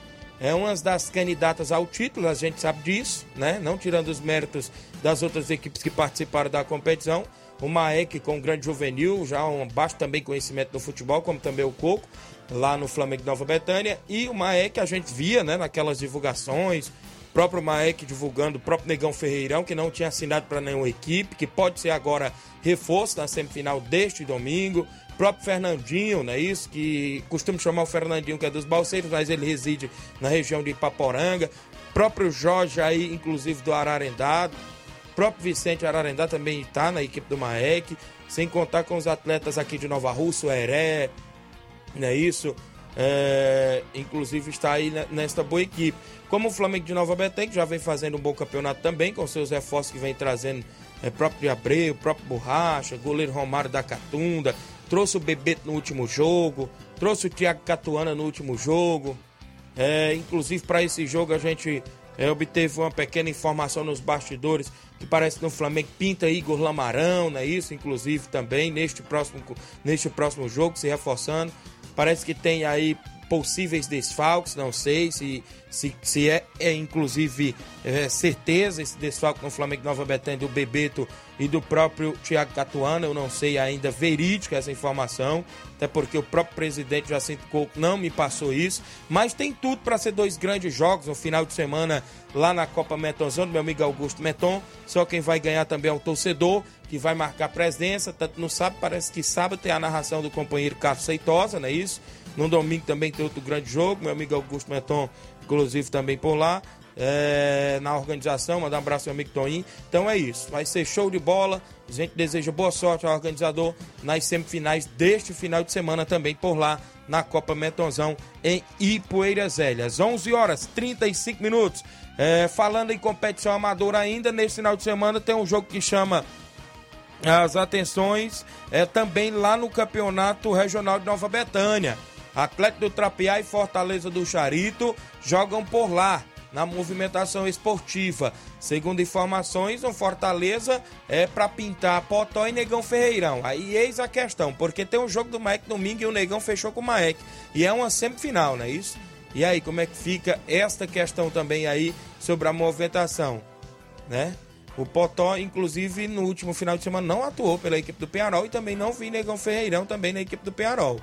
É uma das candidatas ao título, a gente sabe disso, né? Não tirando os méritos das outras equipes que participaram da competição. O Maek com grande juvenil, já um baixo também conhecimento do futebol, como também o Coco, lá no Flamengo de Nova Betânia. E o Maek a gente via, né, naquelas divulgações, próprio Maek divulgando, o próprio Negão Ferreirão, que não tinha assinado para nenhuma equipe, que pode ser agora reforço na semifinal deste domingo. O próprio Fernandinho, não é isso? Que costumo chamar o Fernandinho, que é dos Balseiros, mas ele reside na região de Ipaporanga. O próprio Jorge aí, inclusive do Ararendá. O próprio Vicente Ararendá também está na equipe do Maek. Sem contar com os atletas aqui de Nova Rússia, o Heré, não é isso? É, inclusive está aí nesta boa equipe. Como o Flamengo de Nova Betém, que já vem fazendo um bom campeonato também, com seus reforços que vem trazendo é, próprio Abreu, próprio Borracha, goleiro Romário da Catunda, trouxe o Bebeto no último jogo, trouxe o Thiago Catuana no último jogo. É, inclusive para esse jogo a gente é, obteve uma pequena informação nos bastidores que parece que no Flamengo pinta Igor Lamarão, não é isso? Inclusive também neste próximo, neste próximo jogo, se reforçando. Parece que tem aí possíveis desfalques, não sei se, se, se é, é inclusive é, certeza esse desfalque no Flamengo Nova Betânia do Bebeto e do próprio Thiago Catuano, eu não sei ainda verídica essa informação, até porque o próprio presidente Jacinto Couto não me passou isso, mas tem tudo para ser dois grandes jogos no final de semana lá na Copa Metonzão, do meu amigo Augusto Meton, só quem vai ganhar também é o torcedor, que vai marcar presença, tanto no sábado, parece que sábado tem a narração do companheiro Carlos Seitosa, não é isso? No domingo também tem outro grande jogo, meu amigo Augusto Meton, inclusive também por lá. É, na organização, mandar um abraço ao amigo Toninho. Então é isso, vai ser show de bola. A gente deseja boa sorte ao organizador nas semifinais deste final de semana também por lá na Copa Metonzão em Ipueiras Zélias. 11 horas 35 minutos. É, falando em competição amadora ainda, nesse final de semana tem um jogo que chama as atenções é, também lá no Campeonato Regional de Nova Betânia. Atlético do Trapiá e Fortaleza do Charito jogam por lá na movimentação esportiva. Segundo informações, o Fortaleza é para pintar Potó e Negão Ferreirão. Aí eis a questão, porque tem um jogo do Maek domingo e o Negão fechou com o Maek. E é uma semifinal, não é isso? E aí, como é que fica esta questão também aí sobre a movimentação, né? O Potó, inclusive, no último final de semana não atuou pela equipe do Penharol e também não vi Negão Ferreirão também na equipe do Penharol,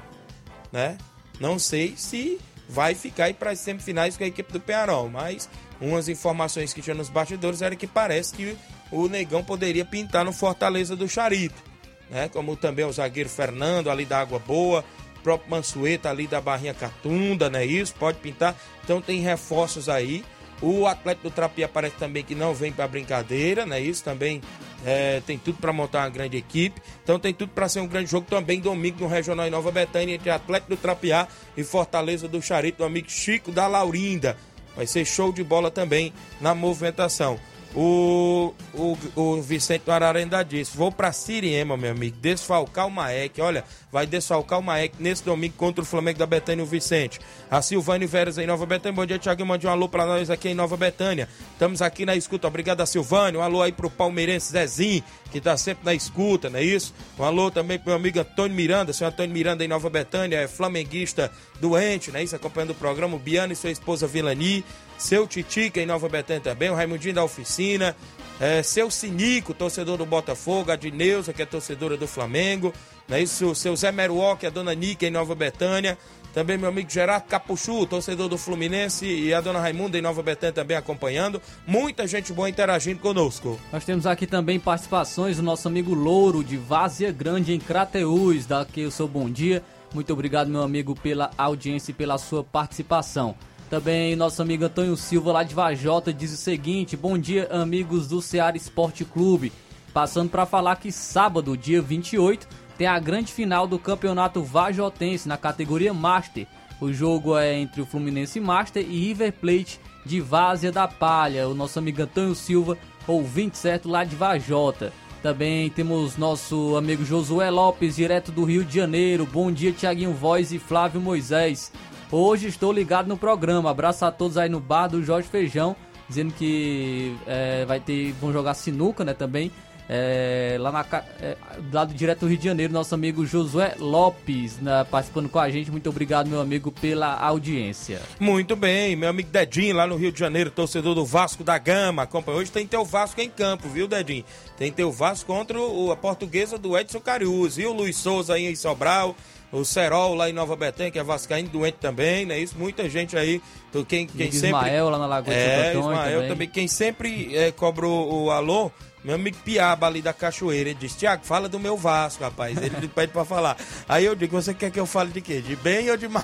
né? Não sei se vai ficar aí para as semifinais com a equipe do Penarol, mas umas informações que tinha nos bastidores era que parece que o Negão poderia pintar no Fortaleza do Charito, né? Como também o zagueiro Fernando ali da Água Boa, próprio Mansueta ali da Barrinha Catunda, né? Isso pode pintar. Então tem reforços aí. O atleta do Trapiá parece também que não vem para brincadeira, né? Isso também é, tem tudo para montar uma grande equipe. Então tem tudo para ser um grande jogo também domingo no Regional em Nova Betânia entre Atlético do Trapiá e Fortaleza do Charito, do amigo Chico da Laurinda. Vai ser show de bola também na movimentação. O, o, o Vicente do Ararendá disse: Vou para Siriema, meu amigo, desfalcar o Maek. Olha, vai desfalcar o Maek nesse domingo contra o Flamengo da Betânia, o Vicente. A Silvânia Veras em Nova Betânia. Bom dia, Thiago. Mande um alô para nós aqui em Nova Betânia. Estamos aqui na escuta. Obrigado a Silvânia. Um alô aí pro palmeirense Zezinho, que tá sempre na escuta, não é isso? Um alô também pro meu amigo Antônio Miranda. Senhor Antônio Miranda em Nova Betânia, é flamenguista doente, né? Isso, acompanhando o programa. O Biano e sua esposa Vilani seu Titica em Nova Betânia também, o Raimundinho da Oficina, é, seu Sinico, torcedor do Botafogo, a Dineuza, que é torcedora do Flamengo, não é isso? Seu Zé Meruó, que é a dona Nica em Nova Betânia, Também meu amigo Gerardo Capuchu, torcedor do Fluminense, e a dona Raimunda em Nova Betânia também acompanhando. Muita gente boa interagindo conosco. Nós temos aqui também participações do nosso amigo Louro, de Várzea Grande, em Crateús. Daqui o seu bom dia. Muito obrigado, meu amigo, pela audiência e pela sua participação. Também nosso amigo Antônio Silva, lá de Vajota, diz o seguinte: Bom dia, amigos do Ceará Esporte Clube. Passando para falar que sábado, dia 28, tem a grande final do Campeonato Vajotense na categoria Master. O jogo é entre o Fluminense Master e River Plate de Várzea da Palha. O nosso amigo Antônio Silva, ouvinte certo lá de Vajota. Também temos nosso amigo Josué Lopes, direto do Rio de Janeiro. Bom dia, Tiaguinho Voz e Flávio Moisés. Hoje estou ligado no programa. Abraço a todos aí no bar do Jorge Feijão, dizendo que é, vai ter, vão jogar sinuca, né, também. É, lá na, é, lado direto do Rio de Janeiro, nosso amigo Josué Lopes né, participando com a gente. Muito obrigado, meu amigo, pela audiência. Muito bem, meu amigo Dedinho, lá no Rio de Janeiro, torcedor do Vasco da Gama. Hoje tem teu Vasco em campo, viu, Dedinho? Tem teu Vasco contra o, a portuguesa do Edson Cariús, o Luiz Souza aí em Sobral o Serol lá em Nova Betânia, que é vascaíno doente também, né? Isso, muita gente aí, quem, quem sempre... Ismael lá na Lagoa é, de Ismael também. também. Quem sempre é, cobra o, o alô, meu amigo Piaba ali da Cachoeira, ele disse, Tiago, fala do meu Vasco, rapaz. Ele [LAUGHS] pede pra falar. Aí eu digo, você quer que eu fale de quê? De bem ou de mal?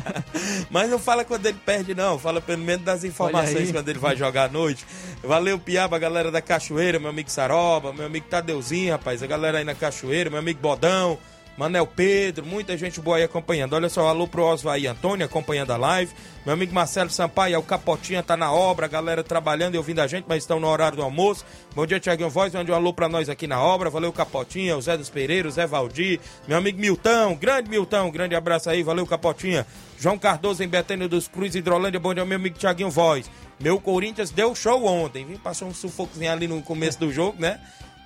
[LAUGHS] Mas não fala quando ele perde, não. Fala pelo menos das informações quando ele vai jogar à noite. Valeu, Piaba, galera da Cachoeira, meu amigo Saroba, meu amigo Tadeuzinho, rapaz. A galera aí na Cachoeira, meu amigo Bodão. Manel Pedro, muita gente boa aí acompanhando. Olha só, alô pro Osvaí Antônio acompanhando a live. Meu amigo Marcelo Sampaio, o Capotinha tá na obra, a galera trabalhando e ouvindo a gente, mas estão no horário do almoço. Bom dia, Tiaguinho Voz, mande um alô pra nós aqui na obra. Valeu, Capotinha, o Zé dos Pereiros, Zé Valdir, meu amigo Milton, grande Milton, grande abraço aí, valeu, Capotinha. João Cardoso em Betânia dos Cruz, Hidrolândia, bom dia, meu amigo Tiaguinho Voz. Meu Corinthians deu show ontem, viu? Passou um sufocozinho ali no começo do jogo, né?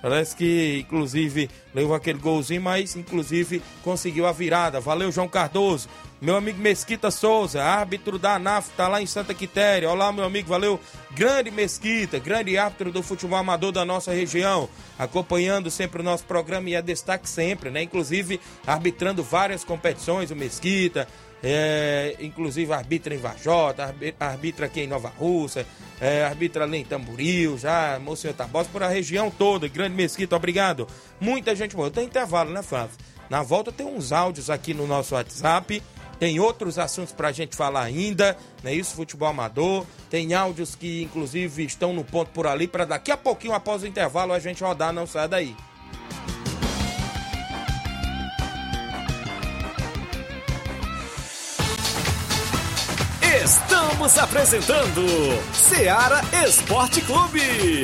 Parece que, inclusive, levou aquele golzinho, mas, inclusive, conseguiu a virada. Valeu, João Cardoso. Meu amigo Mesquita Souza, árbitro da ANAF, tá lá em Santa Quitéria. Olá, meu amigo, valeu. Grande Mesquita, grande árbitro do futebol amador da nossa região. Acompanhando sempre o nosso programa e é destaque sempre, né? Inclusive, arbitrando várias competições, o Mesquita, é, inclusive arbitra em Vajota, arbitra aqui em Nova Rússia, é, arbitra ali em Tamboril, já, Monsenhor Tabosa, por a região toda, Grande Mesquita, obrigado. Muita gente boa. Tem intervalo, né, Flávio? Na volta tem uns áudios aqui no nosso WhatsApp, tem outros assuntos para a gente falar ainda, né? Isso, futebol amador. Tem áudios que, inclusive, estão no ponto por ali, para daqui a pouquinho, após o intervalo, a gente rodar, não sai daí. Estamos apresentando Seara Esporte Clube.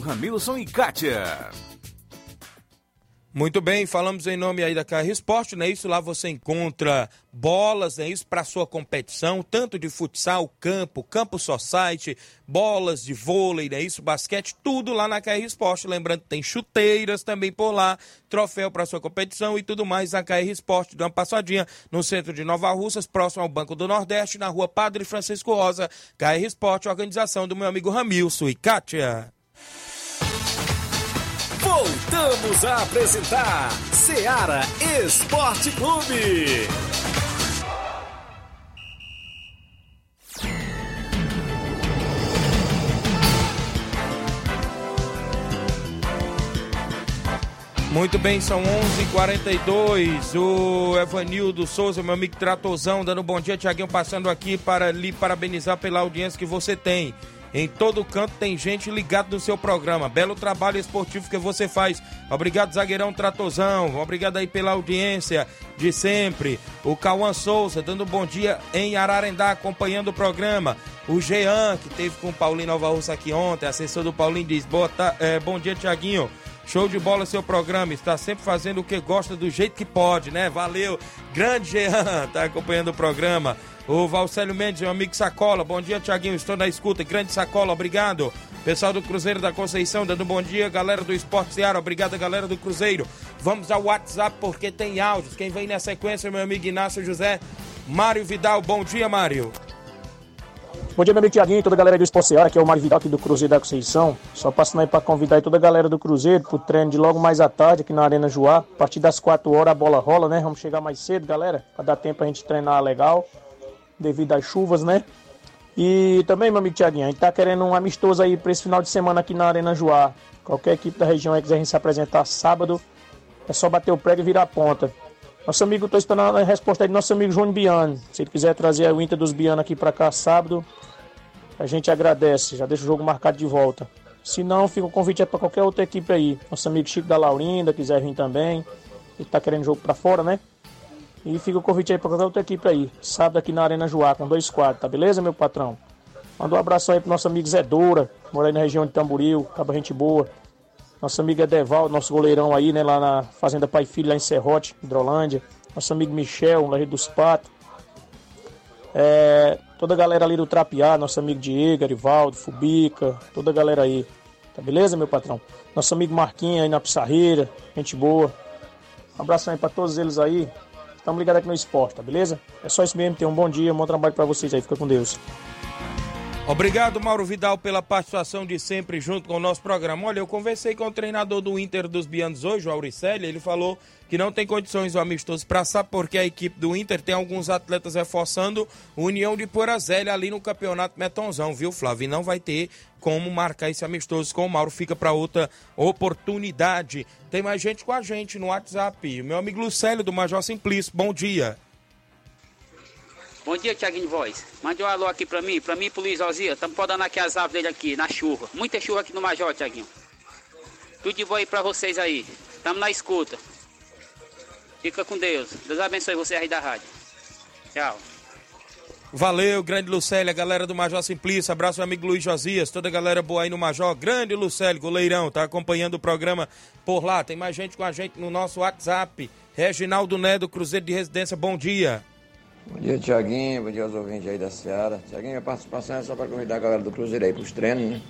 Ramilson e Kátia. Muito bem, falamos em nome aí da KR Esporte, né? Isso lá você encontra bolas, né? Isso para sua competição, tanto de futsal, campo, campo society, bolas de vôlei, né? Isso, basquete, tudo lá na KR Esporte. Lembrando que tem chuteiras também por lá, troféu para sua competição e tudo mais na KR Esporte. Dá uma passadinha no centro de Nova Russas, próximo ao Banco do Nordeste, na rua Padre Francisco Rosa. KR Esporte, organização do meu amigo Ramilson e Kátia. Voltamos a apresentar Seara Esporte Clube. Muito bem, são 11:42. O Evanildo Souza, meu amigo Tratozão, dando um bom dia, Tiaguinho, passando aqui para lhe parabenizar pela audiência que você tem. Em todo canto tem gente ligada no seu programa. Belo trabalho esportivo que você faz. Obrigado, zagueirão Tratozão. Obrigado aí pela audiência de sempre. O Cauã Souza dando um bom dia em Ararendá, acompanhando o programa. O Jean, que teve com o Paulinho Nova Russa aqui ontem, assessor do Paulinho, diz: Boa é, Bom dia, Tiaguinho. Show de bola seu programa, está sempre fazendo o que gosta do jeito que pode, né? Valeu, grande Jean, tá acompanhando o programa. O Valcélio Mendes, meu amigo Sacola, bom dia Tiaguinho, estou na escuta, grande Sacola, obrigado. Pessoal do Cruzeiro da Conceição, dando bom dia, galera do Esporte Seara, obrigado galera do Cruzeiro. Vamos ao WhatsApp porque tem áudios, quem vem na sequência, meu amigo Inácio José, Mário Vidal, bom dia Mário. Bom dia, meu amigo Tiaguinho, toda a galera do Esporte Seara, que é o Mário Vidal aqui do Cruzeiro da Conceição. Só passando aí para convidar toda a galera do Cruzeiro pro treino de logo mais à tarde aqui na Arena Joá. A partir das 4 horas a bola rola, né? Vamos chegar mais cedo, galera, para dar tempo a gente treinar legal, devido às chuvas, né? E também, meu amigo Tiaguinho, a gente tá querendo um amistoso aí para esse final de semana aqui na Arena Joá. Qualquer equipe da região aí quiser a gente se apresentar sábado, é só bater o prego e virar a ponta. Nosso amigo, tô esperando a resposta aí do nosso amigo João Biano. Se ele quiser trazer o Inter dos Biano aqui para cá sábado, a gente agradece, já deixa o jogo marcado de volta. Se não, fica o convite para qualquer outra equipe aí. Nosso amigo Chico da Laurinda quiser vir também. Ele tá querendo jogo para fora, né? E fica o convite aí para qualquer outra equipe aí. Sábado aqui na Arena dois quadros, tá beleza, meu patrão? Manda um abraço aí pro nosso amigo Zé Doura, mora aí na região de Tamboril, acaba gente boa. Nosso amigo Edeval, nosso goleirão aí, né, lá na Fazenda Pai Filho, lá em Serrote, Hidrolândia. Nosso amigo Michel, lá dos Patos. É, toda a galera ali do Trapiá, nosso amigo Diego, Arivaldo, Fubica, toda a galera aí. Tá beleza, meu patrão? Nosso amigo Marquinhos aí na Pissarreira, gente boa. Um abraço aí pra todos eles aí. Estamos ligados aqui no esporte, tá beleza? É só isso mesmo, tenham um bom dia, um bom trabalho para vocês aí, fica com Deus. Obrigado, Mauro Vidal, pela participação de sempre junto com o nosso programa. Olha, eu conversei com o treinador do Inter dos Bianos hoje, o Auricelli, ele falou que não tem condições o amistoso para saber porque a equipe do Inter tem alguns atletas reforçando União de Porazélia ali no Campeonato Metonzão, viu, Flávio? E não vai ter como marcar esse amistoso com o Mauro, fica para outra oportunidade. Tem mais gente com a gente no WhatsApp. Meu amigo Lucélio do Major Simplício, bom dia. Bom dia, Tiaguinho Voz. Mande um alô aqui pra mim, pra mim e pro Luiz Ozia. Estamos podando aqui as árvores dele aqui, na chuva. Muita chuva aqui no Major, Tiaguinho. Tudo de bom aí pra vocês aí. Estamos na escuta. Fica com Deus. Deus abençoe vocês aí da rádio. Tchau. Valeu, grande Lucélia, galera do Major Simplício. Abraço, meu amigo Luiz Josias, toda a galera boa aí no Major. Grande Lucélio, goleirão, tá acompanhando o programa por lá. Tem mais gente com a gente no nosso WhatsApp. Reginaldo Né, do Cruzeiro de Residência, bom dia. Bom dia, Tiaguinho. Bom dia aos ouvintes aí da Seara. Tiaguinho, a participação é só para convidar a galera do Cruzeiro aí para os treinos, né?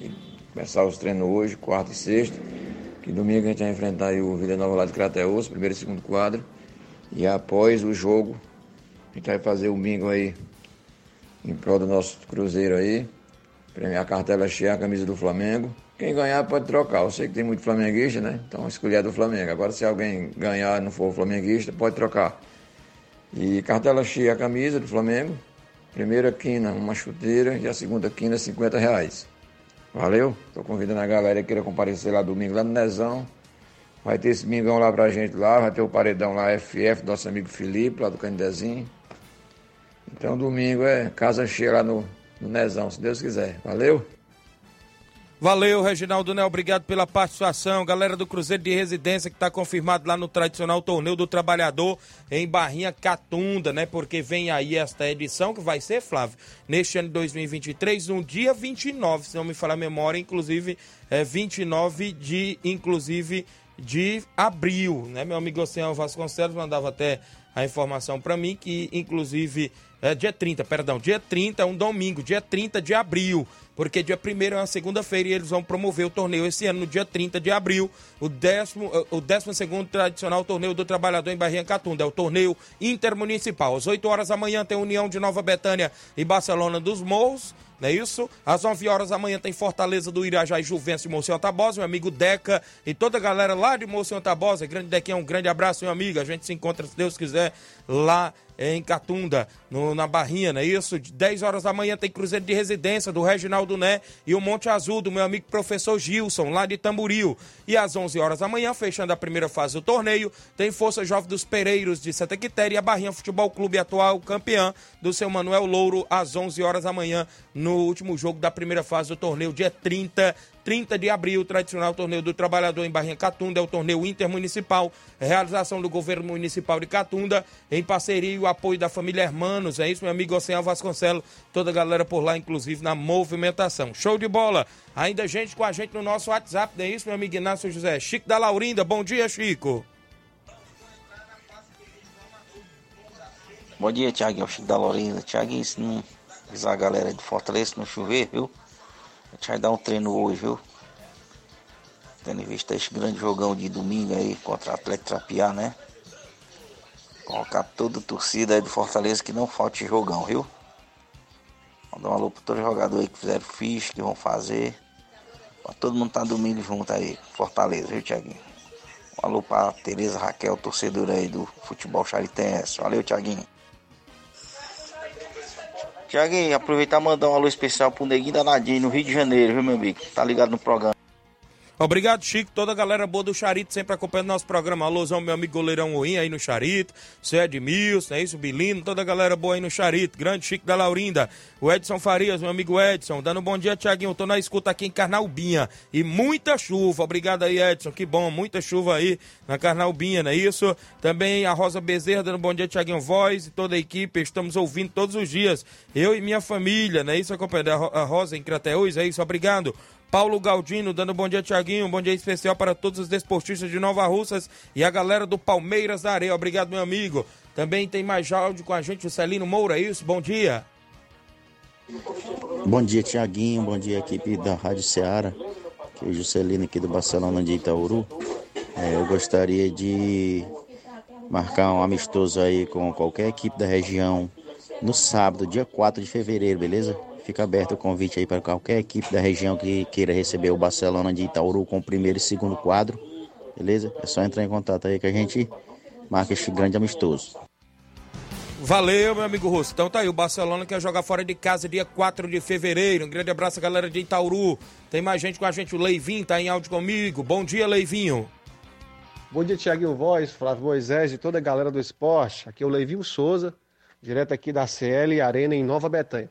E começar os treinos hoje, quarta e sexta. Que domingo a gente vai enfrentar aí o Vila Nova lá de Crateus, primeiro e segundo quadro. E após o jogo, a gente vai fazer o bingo aí em prol do nosso Cruzeiro aí. Premiar a cartela cheia, a camisa do Flamengo. Quem ganhar pode trocar. Eu sei que tem muito flamenguista, né? Então escolher do Flamengo. Agora se alguém ganhar e não for flamenguista, pode trocar. E cartela cheia a camisa do Flamengo. Primeira quina, uma chuteira e a segunda quina, 50 reais. Valeu? Tô convidando a galera que queira comparecer lá domingo, lá no Nezão. Vai ter esse mingão lá pra gente lá, vai ter o paredão lá FF, nosso amigo Felipe, lá do Candezinho. Então domingo é casa cheia lá no, no Nezão, se Deus quiser. Valeu? Valeu, Reginaldo Né, obrigado pela participação. Galera do Cruzeiro de Residência que está confirmado lá no tradicional Torneio do Trabalhador em Barrinha Catunda, né? Porque vem aí esta edição que vai ser, Flávio, neste ano de 2023, no dia 29, se não me falar a memória, inclusive é 29 de, inclusive, de abril, né? Meu amigo Oceano Vasconcelos mandava até a informação para mim que, inclusive, é dia 30, perdão, dia 30 é um domingo, dia 30 de abril porque dia 1 é uma segunda-feira e eles vão promover o torneio esse ano, no dia 30 de abril, o 12 o 12 tradicional torneio do trabalhador em Barrinha Catunda. É o torneio intermunicipal. Às 8 horas da manhã tem União de Nova Betânia e Barcelona dos Morros. Não é isso? Às 9 horas da manhã tem Fortaleza do Irajá e Juventus de Monsenhor Tabosa, meu amigo Deca e toda a galera lá de Monsenhor Tabosa. Grande Dequinha, um grande abraço, meu amigo. A gente se encontra, se Deus quiser, lá em Catunda, no, na Barrinha, não é isso? 10 horas da manhã tem Cruzeiro de Residência do Reginaldo Né e o Monte Azul do meu amigo professor Gilson, lá de Tamburil. E às 11 horas da manhã, fechando a primeira fase do torneio, tem Força Jovem dos Pereiros de Santa Quitéria e a Barrinha Futebol Clube atual campeã do seu Manuel Louro às 11 horas da manhã no no último jogo da primeira fase do torneio, dia 30, 30 de abril, tradicional torneio do trabalhador em Barrinha Catunda, é o torneio intermunicipal, realização do governo municipal de Catunda, em parceria e o apoio da família Hermanos, é isso, meu amigo Oceano Vasconcelos, toda a galera por lá, inclusive na movimentação. Show de bola! Ainda gente com a gente no nosso WhatsApp, não é isso, meu amigo Inácio José? Chico da Laurinda, bom dia, Chico! Bom dia, Tiaguinho, Chico da Laurinda. Tiaguinho, se não avisar a galera de Fortaleza, não chover, viu? A gente vai dar um treino hoje, viu? Tendo em vista esse grande jogão de domingo aí contra o Atlético Trapiá, né? Colocar toda a torcida aí do Fortaleza que não falte jogão, viu? Mandar um alô para todos os jogadores que fizeram ficha, que vão fazer. Pra todo mundo tá domingo junto aí, Fortaleza, viu, Tiaguinho? Um alô pra Tereza Raquel, torcedora aí do futebol charitense. Valeu, Tiaguinho. Tiaguinho, aproveitar e mandar um alô especial pro Neguinho Danadinho, no Rio de Janeiro, viu, meu amigo? Tá ligado no programa. Obrigado, Chico. Toda a galera boa do Charito sempre acompanhando nosso programa. Alôzão, meu amigo goleirão Ruim aí no Charito. Seu Edmilson, é isso, Bilino. Toda a galera boa aí no Charito. Grande Chico da Laurinda. O Edson Farias, meu amigo Edson. Dando um bom dia, Tiaguinho. Tô na escuta aqui em Carnaubinha. E muita chuva. Obrigado aí, Edson. Que bom. Muita chuva aí na Carnaubinha, não é isso? Também a Rosa Bezerra dando um bom dia, Tiaguinho Voz. E toda a equipe. Estamos ouvindo todos os dias. Eu e minha família, não é isso? Acompanhando a Rosa em Crateús. É isso. Obrigado. Paulo Galdino dando bom dia, Tiaguinho. Bom dia especial para todos os desportistas de Nova Russas e a galera do Palmeiras da Areia. Obrigado, meu amigo. Também tem mais áudio com a gente, o Celino Moura, é isso? Bom dia. Bom dia, Tiaguinho. Bom dia, equipe da Rádio Ceará. Que é o Juscelino aqui do Barcelona de Itaúru. É, eu gostaria de marcar um amistoso aí com qualquer equipe da região no sábado, dia 4 de fevereiro, beleza? Fica aberto o convite aí para qualquer equipe da região que queira receber o Barcelona de Itaúru com o primeiro e segundo quadro. Beleza? É só entrar em contato aí que a gente marca este grande amistoso. Valeu, meu amigo Russo. Então tá aí, o Barcelona quer jogar fora de casa dia 4 de fevereiro. Um grande abraço, galera de Itaúru. Tem mais gente com a gente, o Leivinho tá em áudio comigo. Bom dia, Leivinho. Bom dia, Tiaguinho Voz, Flávio Moisés e toda a galera do esporte. Aqui é o Leivinho Souza, direto aqui da CL Arena em Nova Betânia.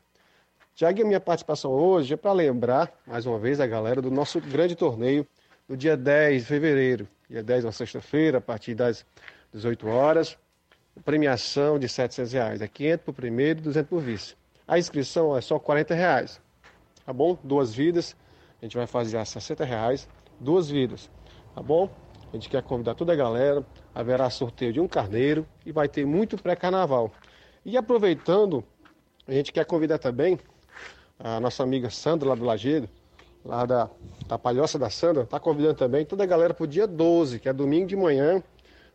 Tiago, a minha participação hoje é para lembrar, mais uma vez, a galera do nosso grande torneio do dia 10 de fevereiro. Dia 10, uma sexta-feira, a partir das 18 horas. Premiação de 700 reais. É 500 para o primeiro e 200 para o vice. A inscrição é só 40 reais. Tá bom? Duas vidas. A gente vai fazer a 60 reais. Duas vidas. Tá bom? A gente quer convidar toda a galera. Haverá sorteio de um carneiro e vai ter muito pré-carnaval. E aproveitando, a gente quer convidar também a nossa amiga Sandra lá do Lagedo, lá da, da Palhoça da Sandra, está convidando também toda a galera para o dia 12, que é domingo de manhã,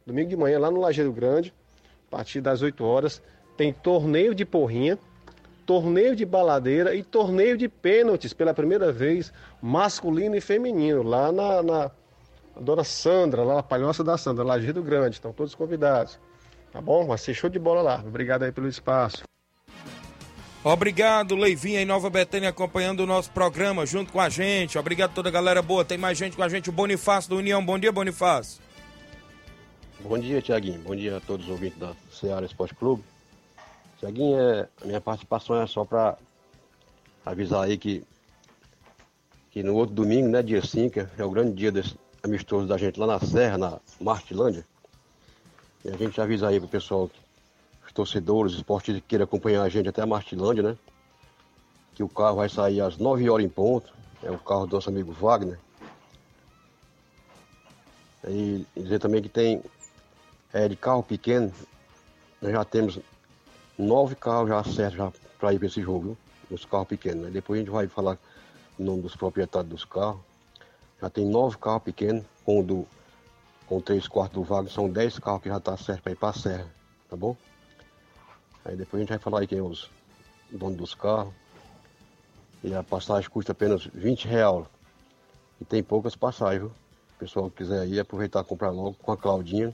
domingo de manhã lá no Lagedo Grande, a partir das 8 horas, tem torneio de porrinha, torneio de baladeira e torneio de pênaltis pela primeira vez, masculino e feminino, lá na, na Dona Sandra, lá na Palhoça da Sandra, Lagedo Grande, estão todos convidados. Tá bom? Vai ser show de bola lá. Obrigado aí pelo espaço. Obrigado, Leivinha em Nova Betânia acompanhando o nosso programa junto com a gente. Obrigado toda a galera boa. Tem mais gente com a gente, o Bonifácio do União. Bom dia, Bonifácio. Bom dia, Tiaguinho. Bom dia a todos os ouvintes da Ceará Esporte Clube. Tiaguinho, é, a minha participação é só para avisar aí que, que no outro domingo, né, dia 5, é o grande dia desse amistoso da gente lá na Serra, na Martilândia. E a gente avisa aí pro pessoal que torcedores, esportistas que queiram acompanhar a gente até a Martilândia, né? Que o carro vai sair às 9 horas em ponto. É o carro do nosso amigo Wagner. E dizer também que tem é, de carro pequeno, nós já temos nove carros já certos já para ir para esse jogo, viu? Os carros pequenos. Né? Depois a gente vai falar o nome dos proprietários dos carros. Já tem nove carros pequenos, com do com três quartos do Wagner, são dez carros que já tá certo para ir para a serra, tá bom? Aí depois a gente vai falar aí quem é os donos dos carros. E a passagem custa apenas 20 reais. E tem poucas passagens, viu? O pessoal que quiser ir, aproveitar e comprar logo com a Claudinha.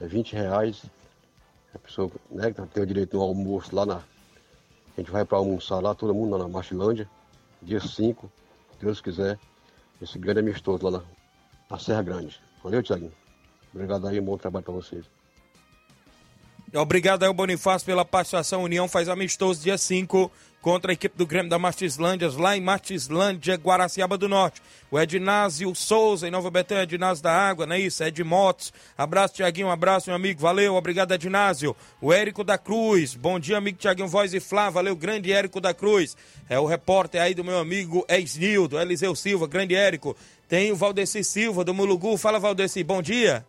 É 20 reais. A pessoa né, tem o direito no almoço lá na. A gente vai para almoçar lá, todo mundo lá na Marchilândia. Dia 5, Deus quiser. Esse grande amistoso lá na, na Serra Grande. Valeu, Tiaguinho. Obrigado aí, um bom trabalho para vocês. Obrigado aí, Bonifácio, pela participação. União faz amistoso dia 5 contra a equipe do Grêmio da Martislândia, lá em Martislândia, Guaraciaba do Norte. O Ednásio Souza, em Nova Betânia, Ednásio da Água, não é isso? Ed Motos. Abraço, Tiaguinho, um abraço, meu amigo. Valeu, obrigado, Ednásio. O Érico da Cruz. Bom dia, amigo Tiaguinho Voz e Flá. Valeu, grande Érico da Cruz. É o repórter aí do meu amigo Eisnildo, Eliseu Silva, grande Érico. Tem o Valdeci Silva, do Mulugu. Fala, Valdeci, bom dia.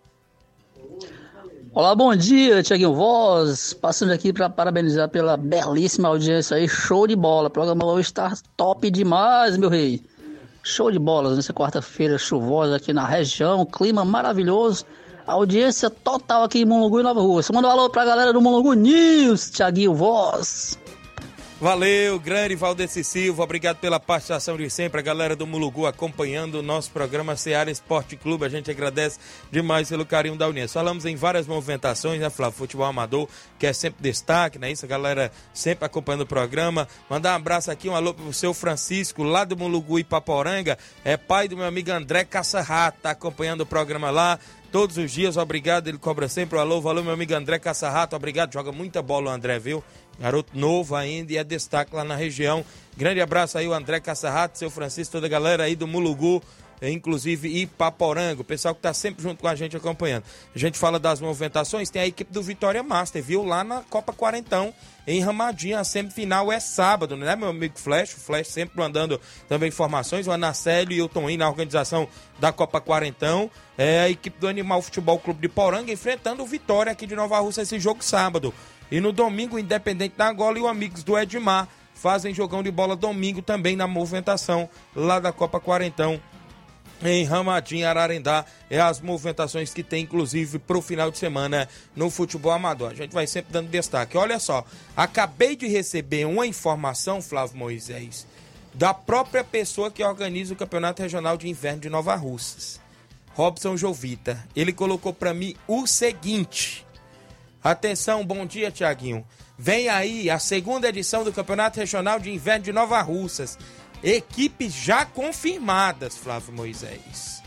Olá, bom dia, Tiaguinho Voz. Passando aqui para parabenizar pela belíssima audiência aí. Show de bola. O programa hoje está top demais, meu rei. Show de bola nessa quarta-feira chuvosa aqui na região. Clima maravilhoso. Audiência total aqui em Mulungu e Nova Rua. Manda um alô pra galera do Mulungu News, Tiaguinho Voz. Valeu, grande Valdeci Silva, obrigado pela participação de sempre, a galera do Mulugu acompanhando o nosso programa Seara Esporte Clube, a gente agradece demais pelo carinho da audiência. Falamos em várias movimentações, né, Flávio? Futebol amador, que é sempre destaque, né? Isso, a galera sempre acompanhando o programa. Mandar um abraço aqui, um alô pro seu Francisco, lá do Mulugu e Paporanga, é pai do meu amigo André Caçarrato, tá acompanhando o programa lá todos os dias, obrigado, ele cobra sempre o alô, valeu meu amigo André Caçarrato, obrigado, joga muita bola o André, viu? Garoto novo ainda e é destaque lá na região. Grande abraço aí, o André Caçarrato, seu Francisco, toda a galera aí do Mulugu, inclusive Ipaporango, o pessoal que está sempre junto com a gente acompanhando. A gente fala das movimentações, tem a equipe do Vitória Master, viu? Lá na Copa Quarentão, em Ramadinha, a semifinal é sábado, né, meu amigo Flash? O Flash sempre mandando também informações, o Anacélio e o Toninho na organização da Copa Quarentão. É a equipe do Animal Futebol Clube de Poranga enfrentando o Vitória aqui de Nova Rússia esse jogo sábado. E no domingo, o Independente da Angola e o Amigos do Edmar fazem jogão de bola domingo também na movimentação lá da Copa Quarentão em Ramadinho, Ararendá. É as movimentações que tem, inclusive, para o final de semana no futebol amador. A gente vai sempre dando destaque. Olha só, acabei de receber uma informação, Flávio Moisés, da própria pessoa que organiza o Campeonato Regional de Inverno de Nova Russas, Robson Jovita. Ele colocou para mim o seguinte. Atenção, bom dia, Tiaguinho. Vem aí a segunda edição do Campeonato Regional de Inverno de Nova Russas. Equipes já confirmadas, Flávio Moisés.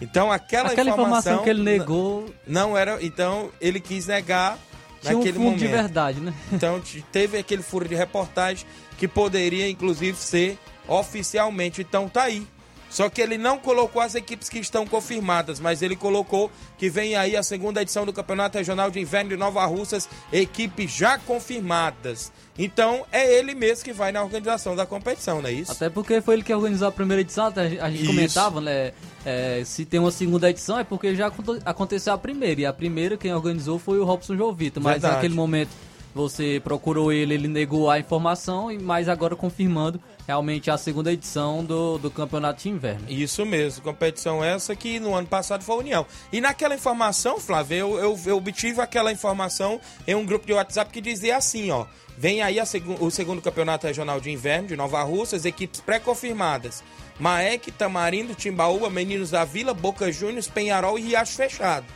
Então aquela, Aquela informação, informação que ele negou. Não era. Então ele quis negar Tinha um naquele fundo momento. de verdade, né? [LAUGHS] Então teve aquele furo de reportagem que poderia, inclusive, ser oficialmente. Então tá aí. Só que ele não colocou as equipes que estão confirmadas, mas ele colocou que vem aí a segunda edição do Campeonato Regional de Inverno de Nova Russas, equipes já confirmadas. Então é ele mesmo que vai na organização da competição, não é isso? Até porque foi ele que organizou a primeira edição, a gente Isso. comentava, né? é, se tem uma segunda edição é porque já aconte- aconteceu a primeira. E a primeira quem organizou foi o Robson Jovita. Mas Verdade. naquele momento você procurou ele, ele negou a informação, mas agora confirmando realmente a segunda edição do, do Campeonato de Inverno. Isso mesmo, competição essa que no ano passado foi a União. E naquela informação, Flávio, eu, eu, eu obtive aquela informação em um grupo de WhatsApp que dizia assim, ó. Vem aí a segu- o segundo campeonato regional de inverno de Nova Russas, equipes pré-confirmadas. Maek, Tamarindo, Timbaúba, Meninos da Vila, Boca Juniors, Penharol e Riacho Fechado.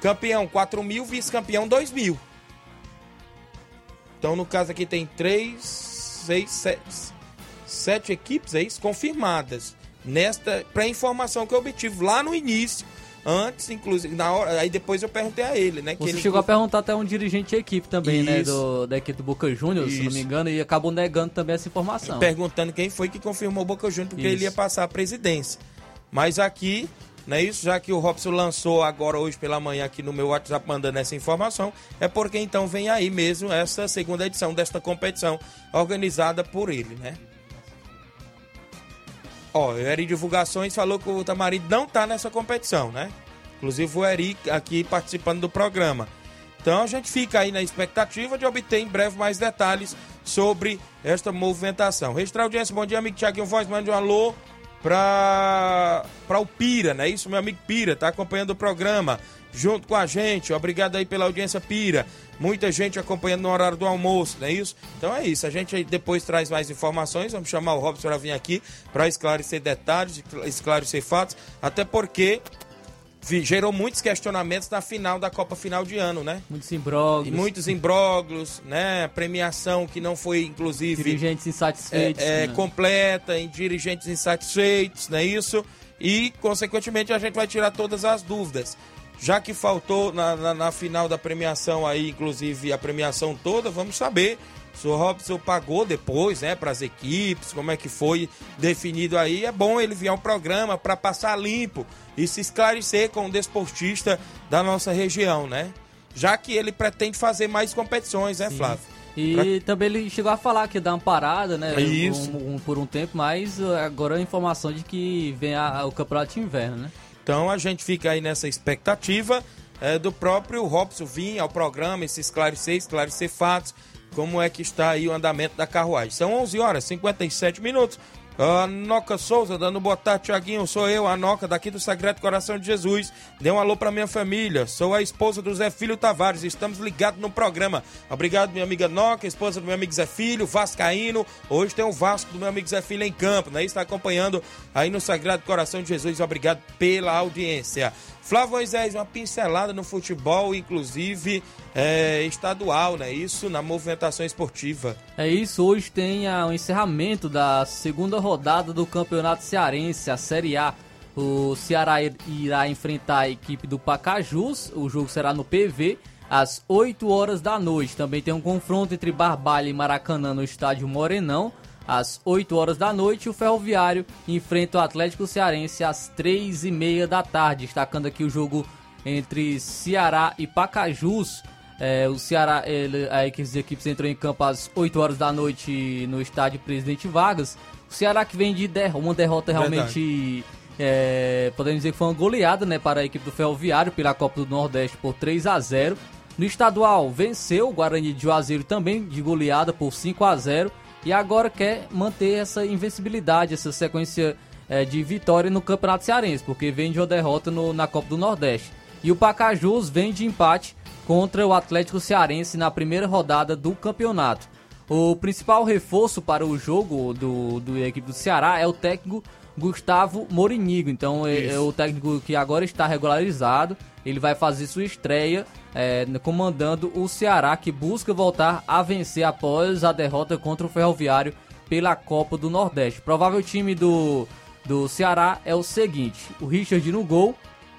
Campeão 4 mil, vice-campeão 2 mil. Então, no caso aqui tem três, seis, sete, sete equipes isso, confirmadas. Nesta pré-informação que eu obtive lá no início, antes, inclusive, na hora, aí depois eu perguntei a ele, né? Que Você ele chegou a perguntar até um dirigente de equipe também, né? Isso. Do, da equipe do Boca Juniors, se não me engano, e acabou negando também essa informação. perguntando quem foi que confirmou o Boca Juniors, porque Isso. ele ia passar a presidência. Mas aqui, não é isso? Já que o Robson lançou agora hoje pela manhã aqui no meu WhatsApp mandando essa informação, é porque então vem aí mesmo essa segunda edição desta competição organizada por ele, né? Ó, o Eri Divulgações falou que o Tamarindo não tá nessa competição, né? Inclusive o Eri aqui participando do programa. Então a gente fica aí na expectativa de obter em breve mais detalhes sobre esta movimentação. Registrar audiência, bom dia, amigo Tiaguinho Voz, mande um alô para para o Pira, não é isso? Meu amigo Pira, tá acompanhando o programa junto com a gente. Obrigado aí pela audiência, Pira. Muita gente acompanhando no horário do almoço, não é isso? Então é isso. A gente aí depois traz mais informações. Vamos chamar o Robson para vir aqui para esclarecer detalhes, esclarecer fatos, até porque gerou muitos questionamentos na final da Copa Final de ano, né? Muitos imbróglios. E muitos imbróglios, né? Premiação que não foi, inclusive. Dirigentes insatisfeitos. É, é, né? completa, em dirigentes insatisfeitos, não é isso? E, consequentemente, a gente vai tirar todas as dúvidas. Já que faltou na, na, na final da premiação aí, inclusive a premiação toda, vamos saber se o Robson pagou depois, né, para as equipes, como é que foi definido aí. É bom ele vir ao programa para passar limpo e se esclarecer com o desportista da nossa região, né? Já que ele pretende fazer mais competições, né, Sim. Flávio? E Pra- também ele chegou a falar que dá uma parada, né? Isso. um- um- por um tempo, mas agora a informação de que vem a- o campeonato de inverno, né? Então a gente fica aí nessa expectativa eh, do próprio Robson vir ao programa e se esclarecer, esclarecer fatos, como é que está aí o andamento da carruagem. São 11 horas e 57 minutos. A Noca Souza dando boa tarde, Tiaguinho. Sou eu, a Noca, daqui do Sagrado Coração de Jesus. Dê um alô pra minha família. Sou a esposa do Zé Filho Tavares. Estamos ligados no programa. Obrigado, minha amiga Noca, esposa do meu amigo Zé Filho, Vascaíno. Hoje tem o Vasco do meu amigo Zé Filho em campo, né? Está acompanhando aí no Sagrado Coração de Jesus. Obrigado pela audiência. Flávio Moisés, uma pincelada no futebol, inclusive é, estadual, né? Isso na movimentação esportiva. É isso, hoje tem ah, o encerramento da segunda rodada do Campeonato Cearense, a Série A. O Ceará ir- irá enfrentar a equipe do Pacajus, o jogo será no PV, às 8 horas da noite. Também tem um confronto entre Barbalha e Maracanã no estádio Morenão, às 8 horas da noite. O Ferroviário enfrenta o Atlético Cearense às 3 e meia da tarde, destacando aqui o jogo entre Ceará e Pacajus. É, o Ceará, ele, a equipe- as equipes entram em campo às 8 horas da noite no estádio Presidente Vargas. O Ceará que vem de der- uma derrota realmente, é, podemos dizer que foi uma goleada né, para a equipe do Ferroviário pela Copa do Nordeste por 3 a 0 No estadual, venceu o Guarani de Juazeiro também de goleada por 5 a 0 e agora quer manter essa invencibilidade, essa sequência é, de vitória no Campeonato Cearense, porque vem de uma derrota no- na Copa do Nordeste. E o Pacajus vem de empate contra o Atlético Cearense na primeira rodada do campeonato. O principal reforço para o jogo do, do equipe do Ceará é o técnico Gustavo Morinigo. Então é, é o técnico que agora está regularizado. Ele vai fazer sua estreia é, comandando o Ceará, que busca voltar a vencer após a derrota contra o Ferroviário pela Copa do Nordeste. Provável time do, do Ceará é o seguinte: o Richard no gol,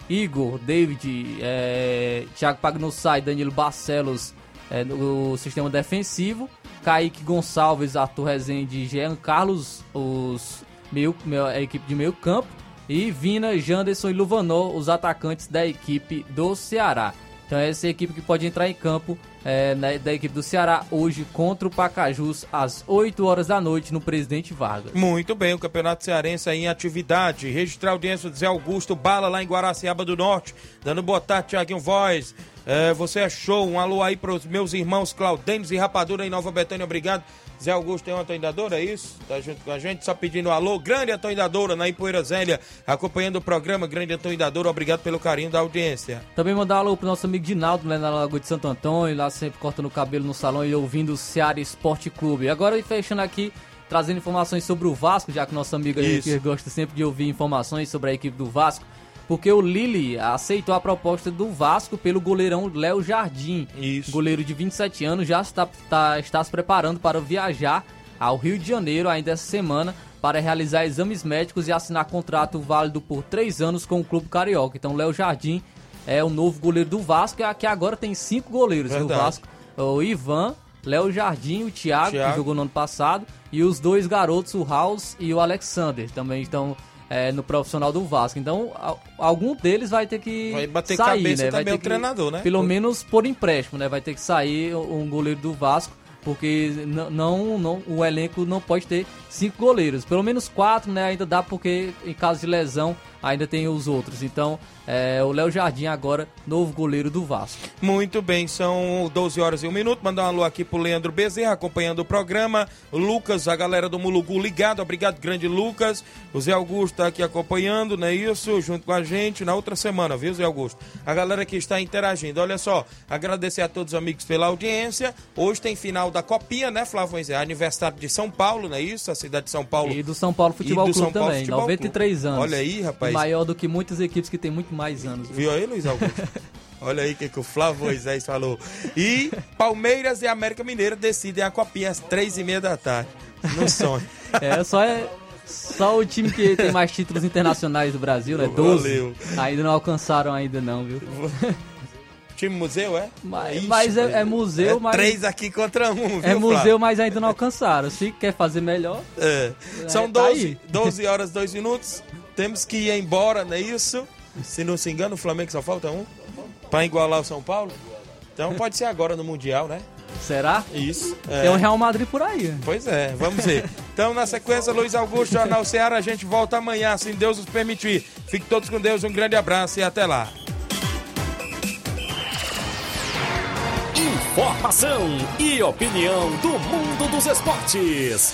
Igor, David, é, Thiago Pagnussai, Danilo Barcelos é, no sistema defensivo, Kaique Gonçalves, Arthur Rezende e Jean Carlos, os meio, a equipe de meio campo, e Vina, Janderson e Luvanor, os atacantes da equipe do Ceará. Então essa é a equipe que pode entrar em campo é, na- da equipe do Ceará hoje contra o Pacajus às 8 horas da noite no Presidente Vargas. Muito bem, o Campeonato Cearense aí em atividade. Registrar a audiência do Zé Augusto Bala lá em Guaraciaba do Norte. Dando boa tarde, Tiaguinho Voz. É, você é show. Um alô aí para os meus irmãos Claudênis e Rapadura em Nova Betânia. Obrigado. Zé Augusto tem uma atoindadora, é isso? Tá junto com a gente, só pedindo um alô. Grande atoindadora na Ipoeira Zélia, acompanhando o programa. Grande atoindadora, obrigado pelo carinho da audiência. Também mandar um alô pro nosso amigo Dinaldo, lá na Lagoa de Santo Antônio, lá sempre cortando o cabelo no salão e ouvindo o Ceará Esporte Clube. Agora, fechando aqui, trazendo informações sobre o Vasco, já que nosso amigo aí gosta sempre de ouvir informações sobre a equipe do Vasco, porque o Lili aceitou a proposta do Vasco pelo goleirão Léo Jardim. Isso. Goleiro de 27 anos já está, tá- está se preparando para viajar ao Rio de Janeiro ainda essa semana para realizar exames médicos e assinar contrato válido por três anos com o Clube Carioca. Então, Léo Jardim é o novo goleiro do Vasco, e que agora tem cinco goleiros no Verdade. Vasco. O Ivan, Léo Jardim, o Thiago, Thiago. que jogou no ano passado, e os dois garotos, o House e o Alexander, também estão é, no profissional do Vasco. Então, al- algum deles vai ter que Vai bater sair, cabeça né? Vai ter o que- treinador, né? Pelo menos por empréstimo, né? Vai ter que sair um goleiro do Vasco, porque não, não, o elenco não pode ter cinco goleiros. Pelo menos quatro, né? Ainda dá, porque em caso de lesão ainda tem os outros. Então, é, o Léo Jardim agora, novo goleiro do Vasco. Muito bem, são 12 horas e um minuto. Mandar um alô aqui pro Leandro Bezerra, acompanhando o programa. O Lucas, a galera do Mulugu ligado. Obrigado, grande Lucas. O Zé Augusto tá aqui acompanhando, não é isso? Junto com a gente na outra semana, viu, Zé Augusto? A galera que está interagindo. Olha só, agradecer a todos os amigos pela audiência. Hoje tem final da Copinha, né, Flávio Moisés? Aniversário de São Paulo, não é isso? A cidade de São Paulo. E do São Paulo Futebol Clube também, Futebol 93 Clube. anos. Olha aí, rapaz. Maior do que muitas equipes que tem muito mais anos. Viu aí, Luiz Augusto? [LAUGHS] Olha aí o que, que o Flávio Moisés falou. E Palmeiras e América Mineira decidem a copinha às três e meia da tarde. No sonho. [LAUGHS] É, só é, Só o time que tem mais títulos internacionais do Brasil, né? 12. Valeu. Ainda não alcançaram ainda não, viu? [LAUGHS] Time museu, é? Mas, mas é, é museu, é mas... Três aqui contra um, viu, É museu, Flávio? mas ainda não alcançaram. Se quer fazer melhor... É. São É, tá 12, aí. 12 horas, 2 minutos. Temos que ir embora, não é isso? Se não se engano, o Flamengo só falta um. Pra igualar o São Paulo. Então pode ser agora no Mundial, né? Será? Isso. Tem um Real Madrid por aí. Pois é, vamos ver. Então, na sequência, Luiz Augusto, Jornal Ceará, a gente volta amanhã, se Deus nos permitir. Fiquem todos com Deus, um grande abraço e até lá. Informação e opinião do mundo dos esportes.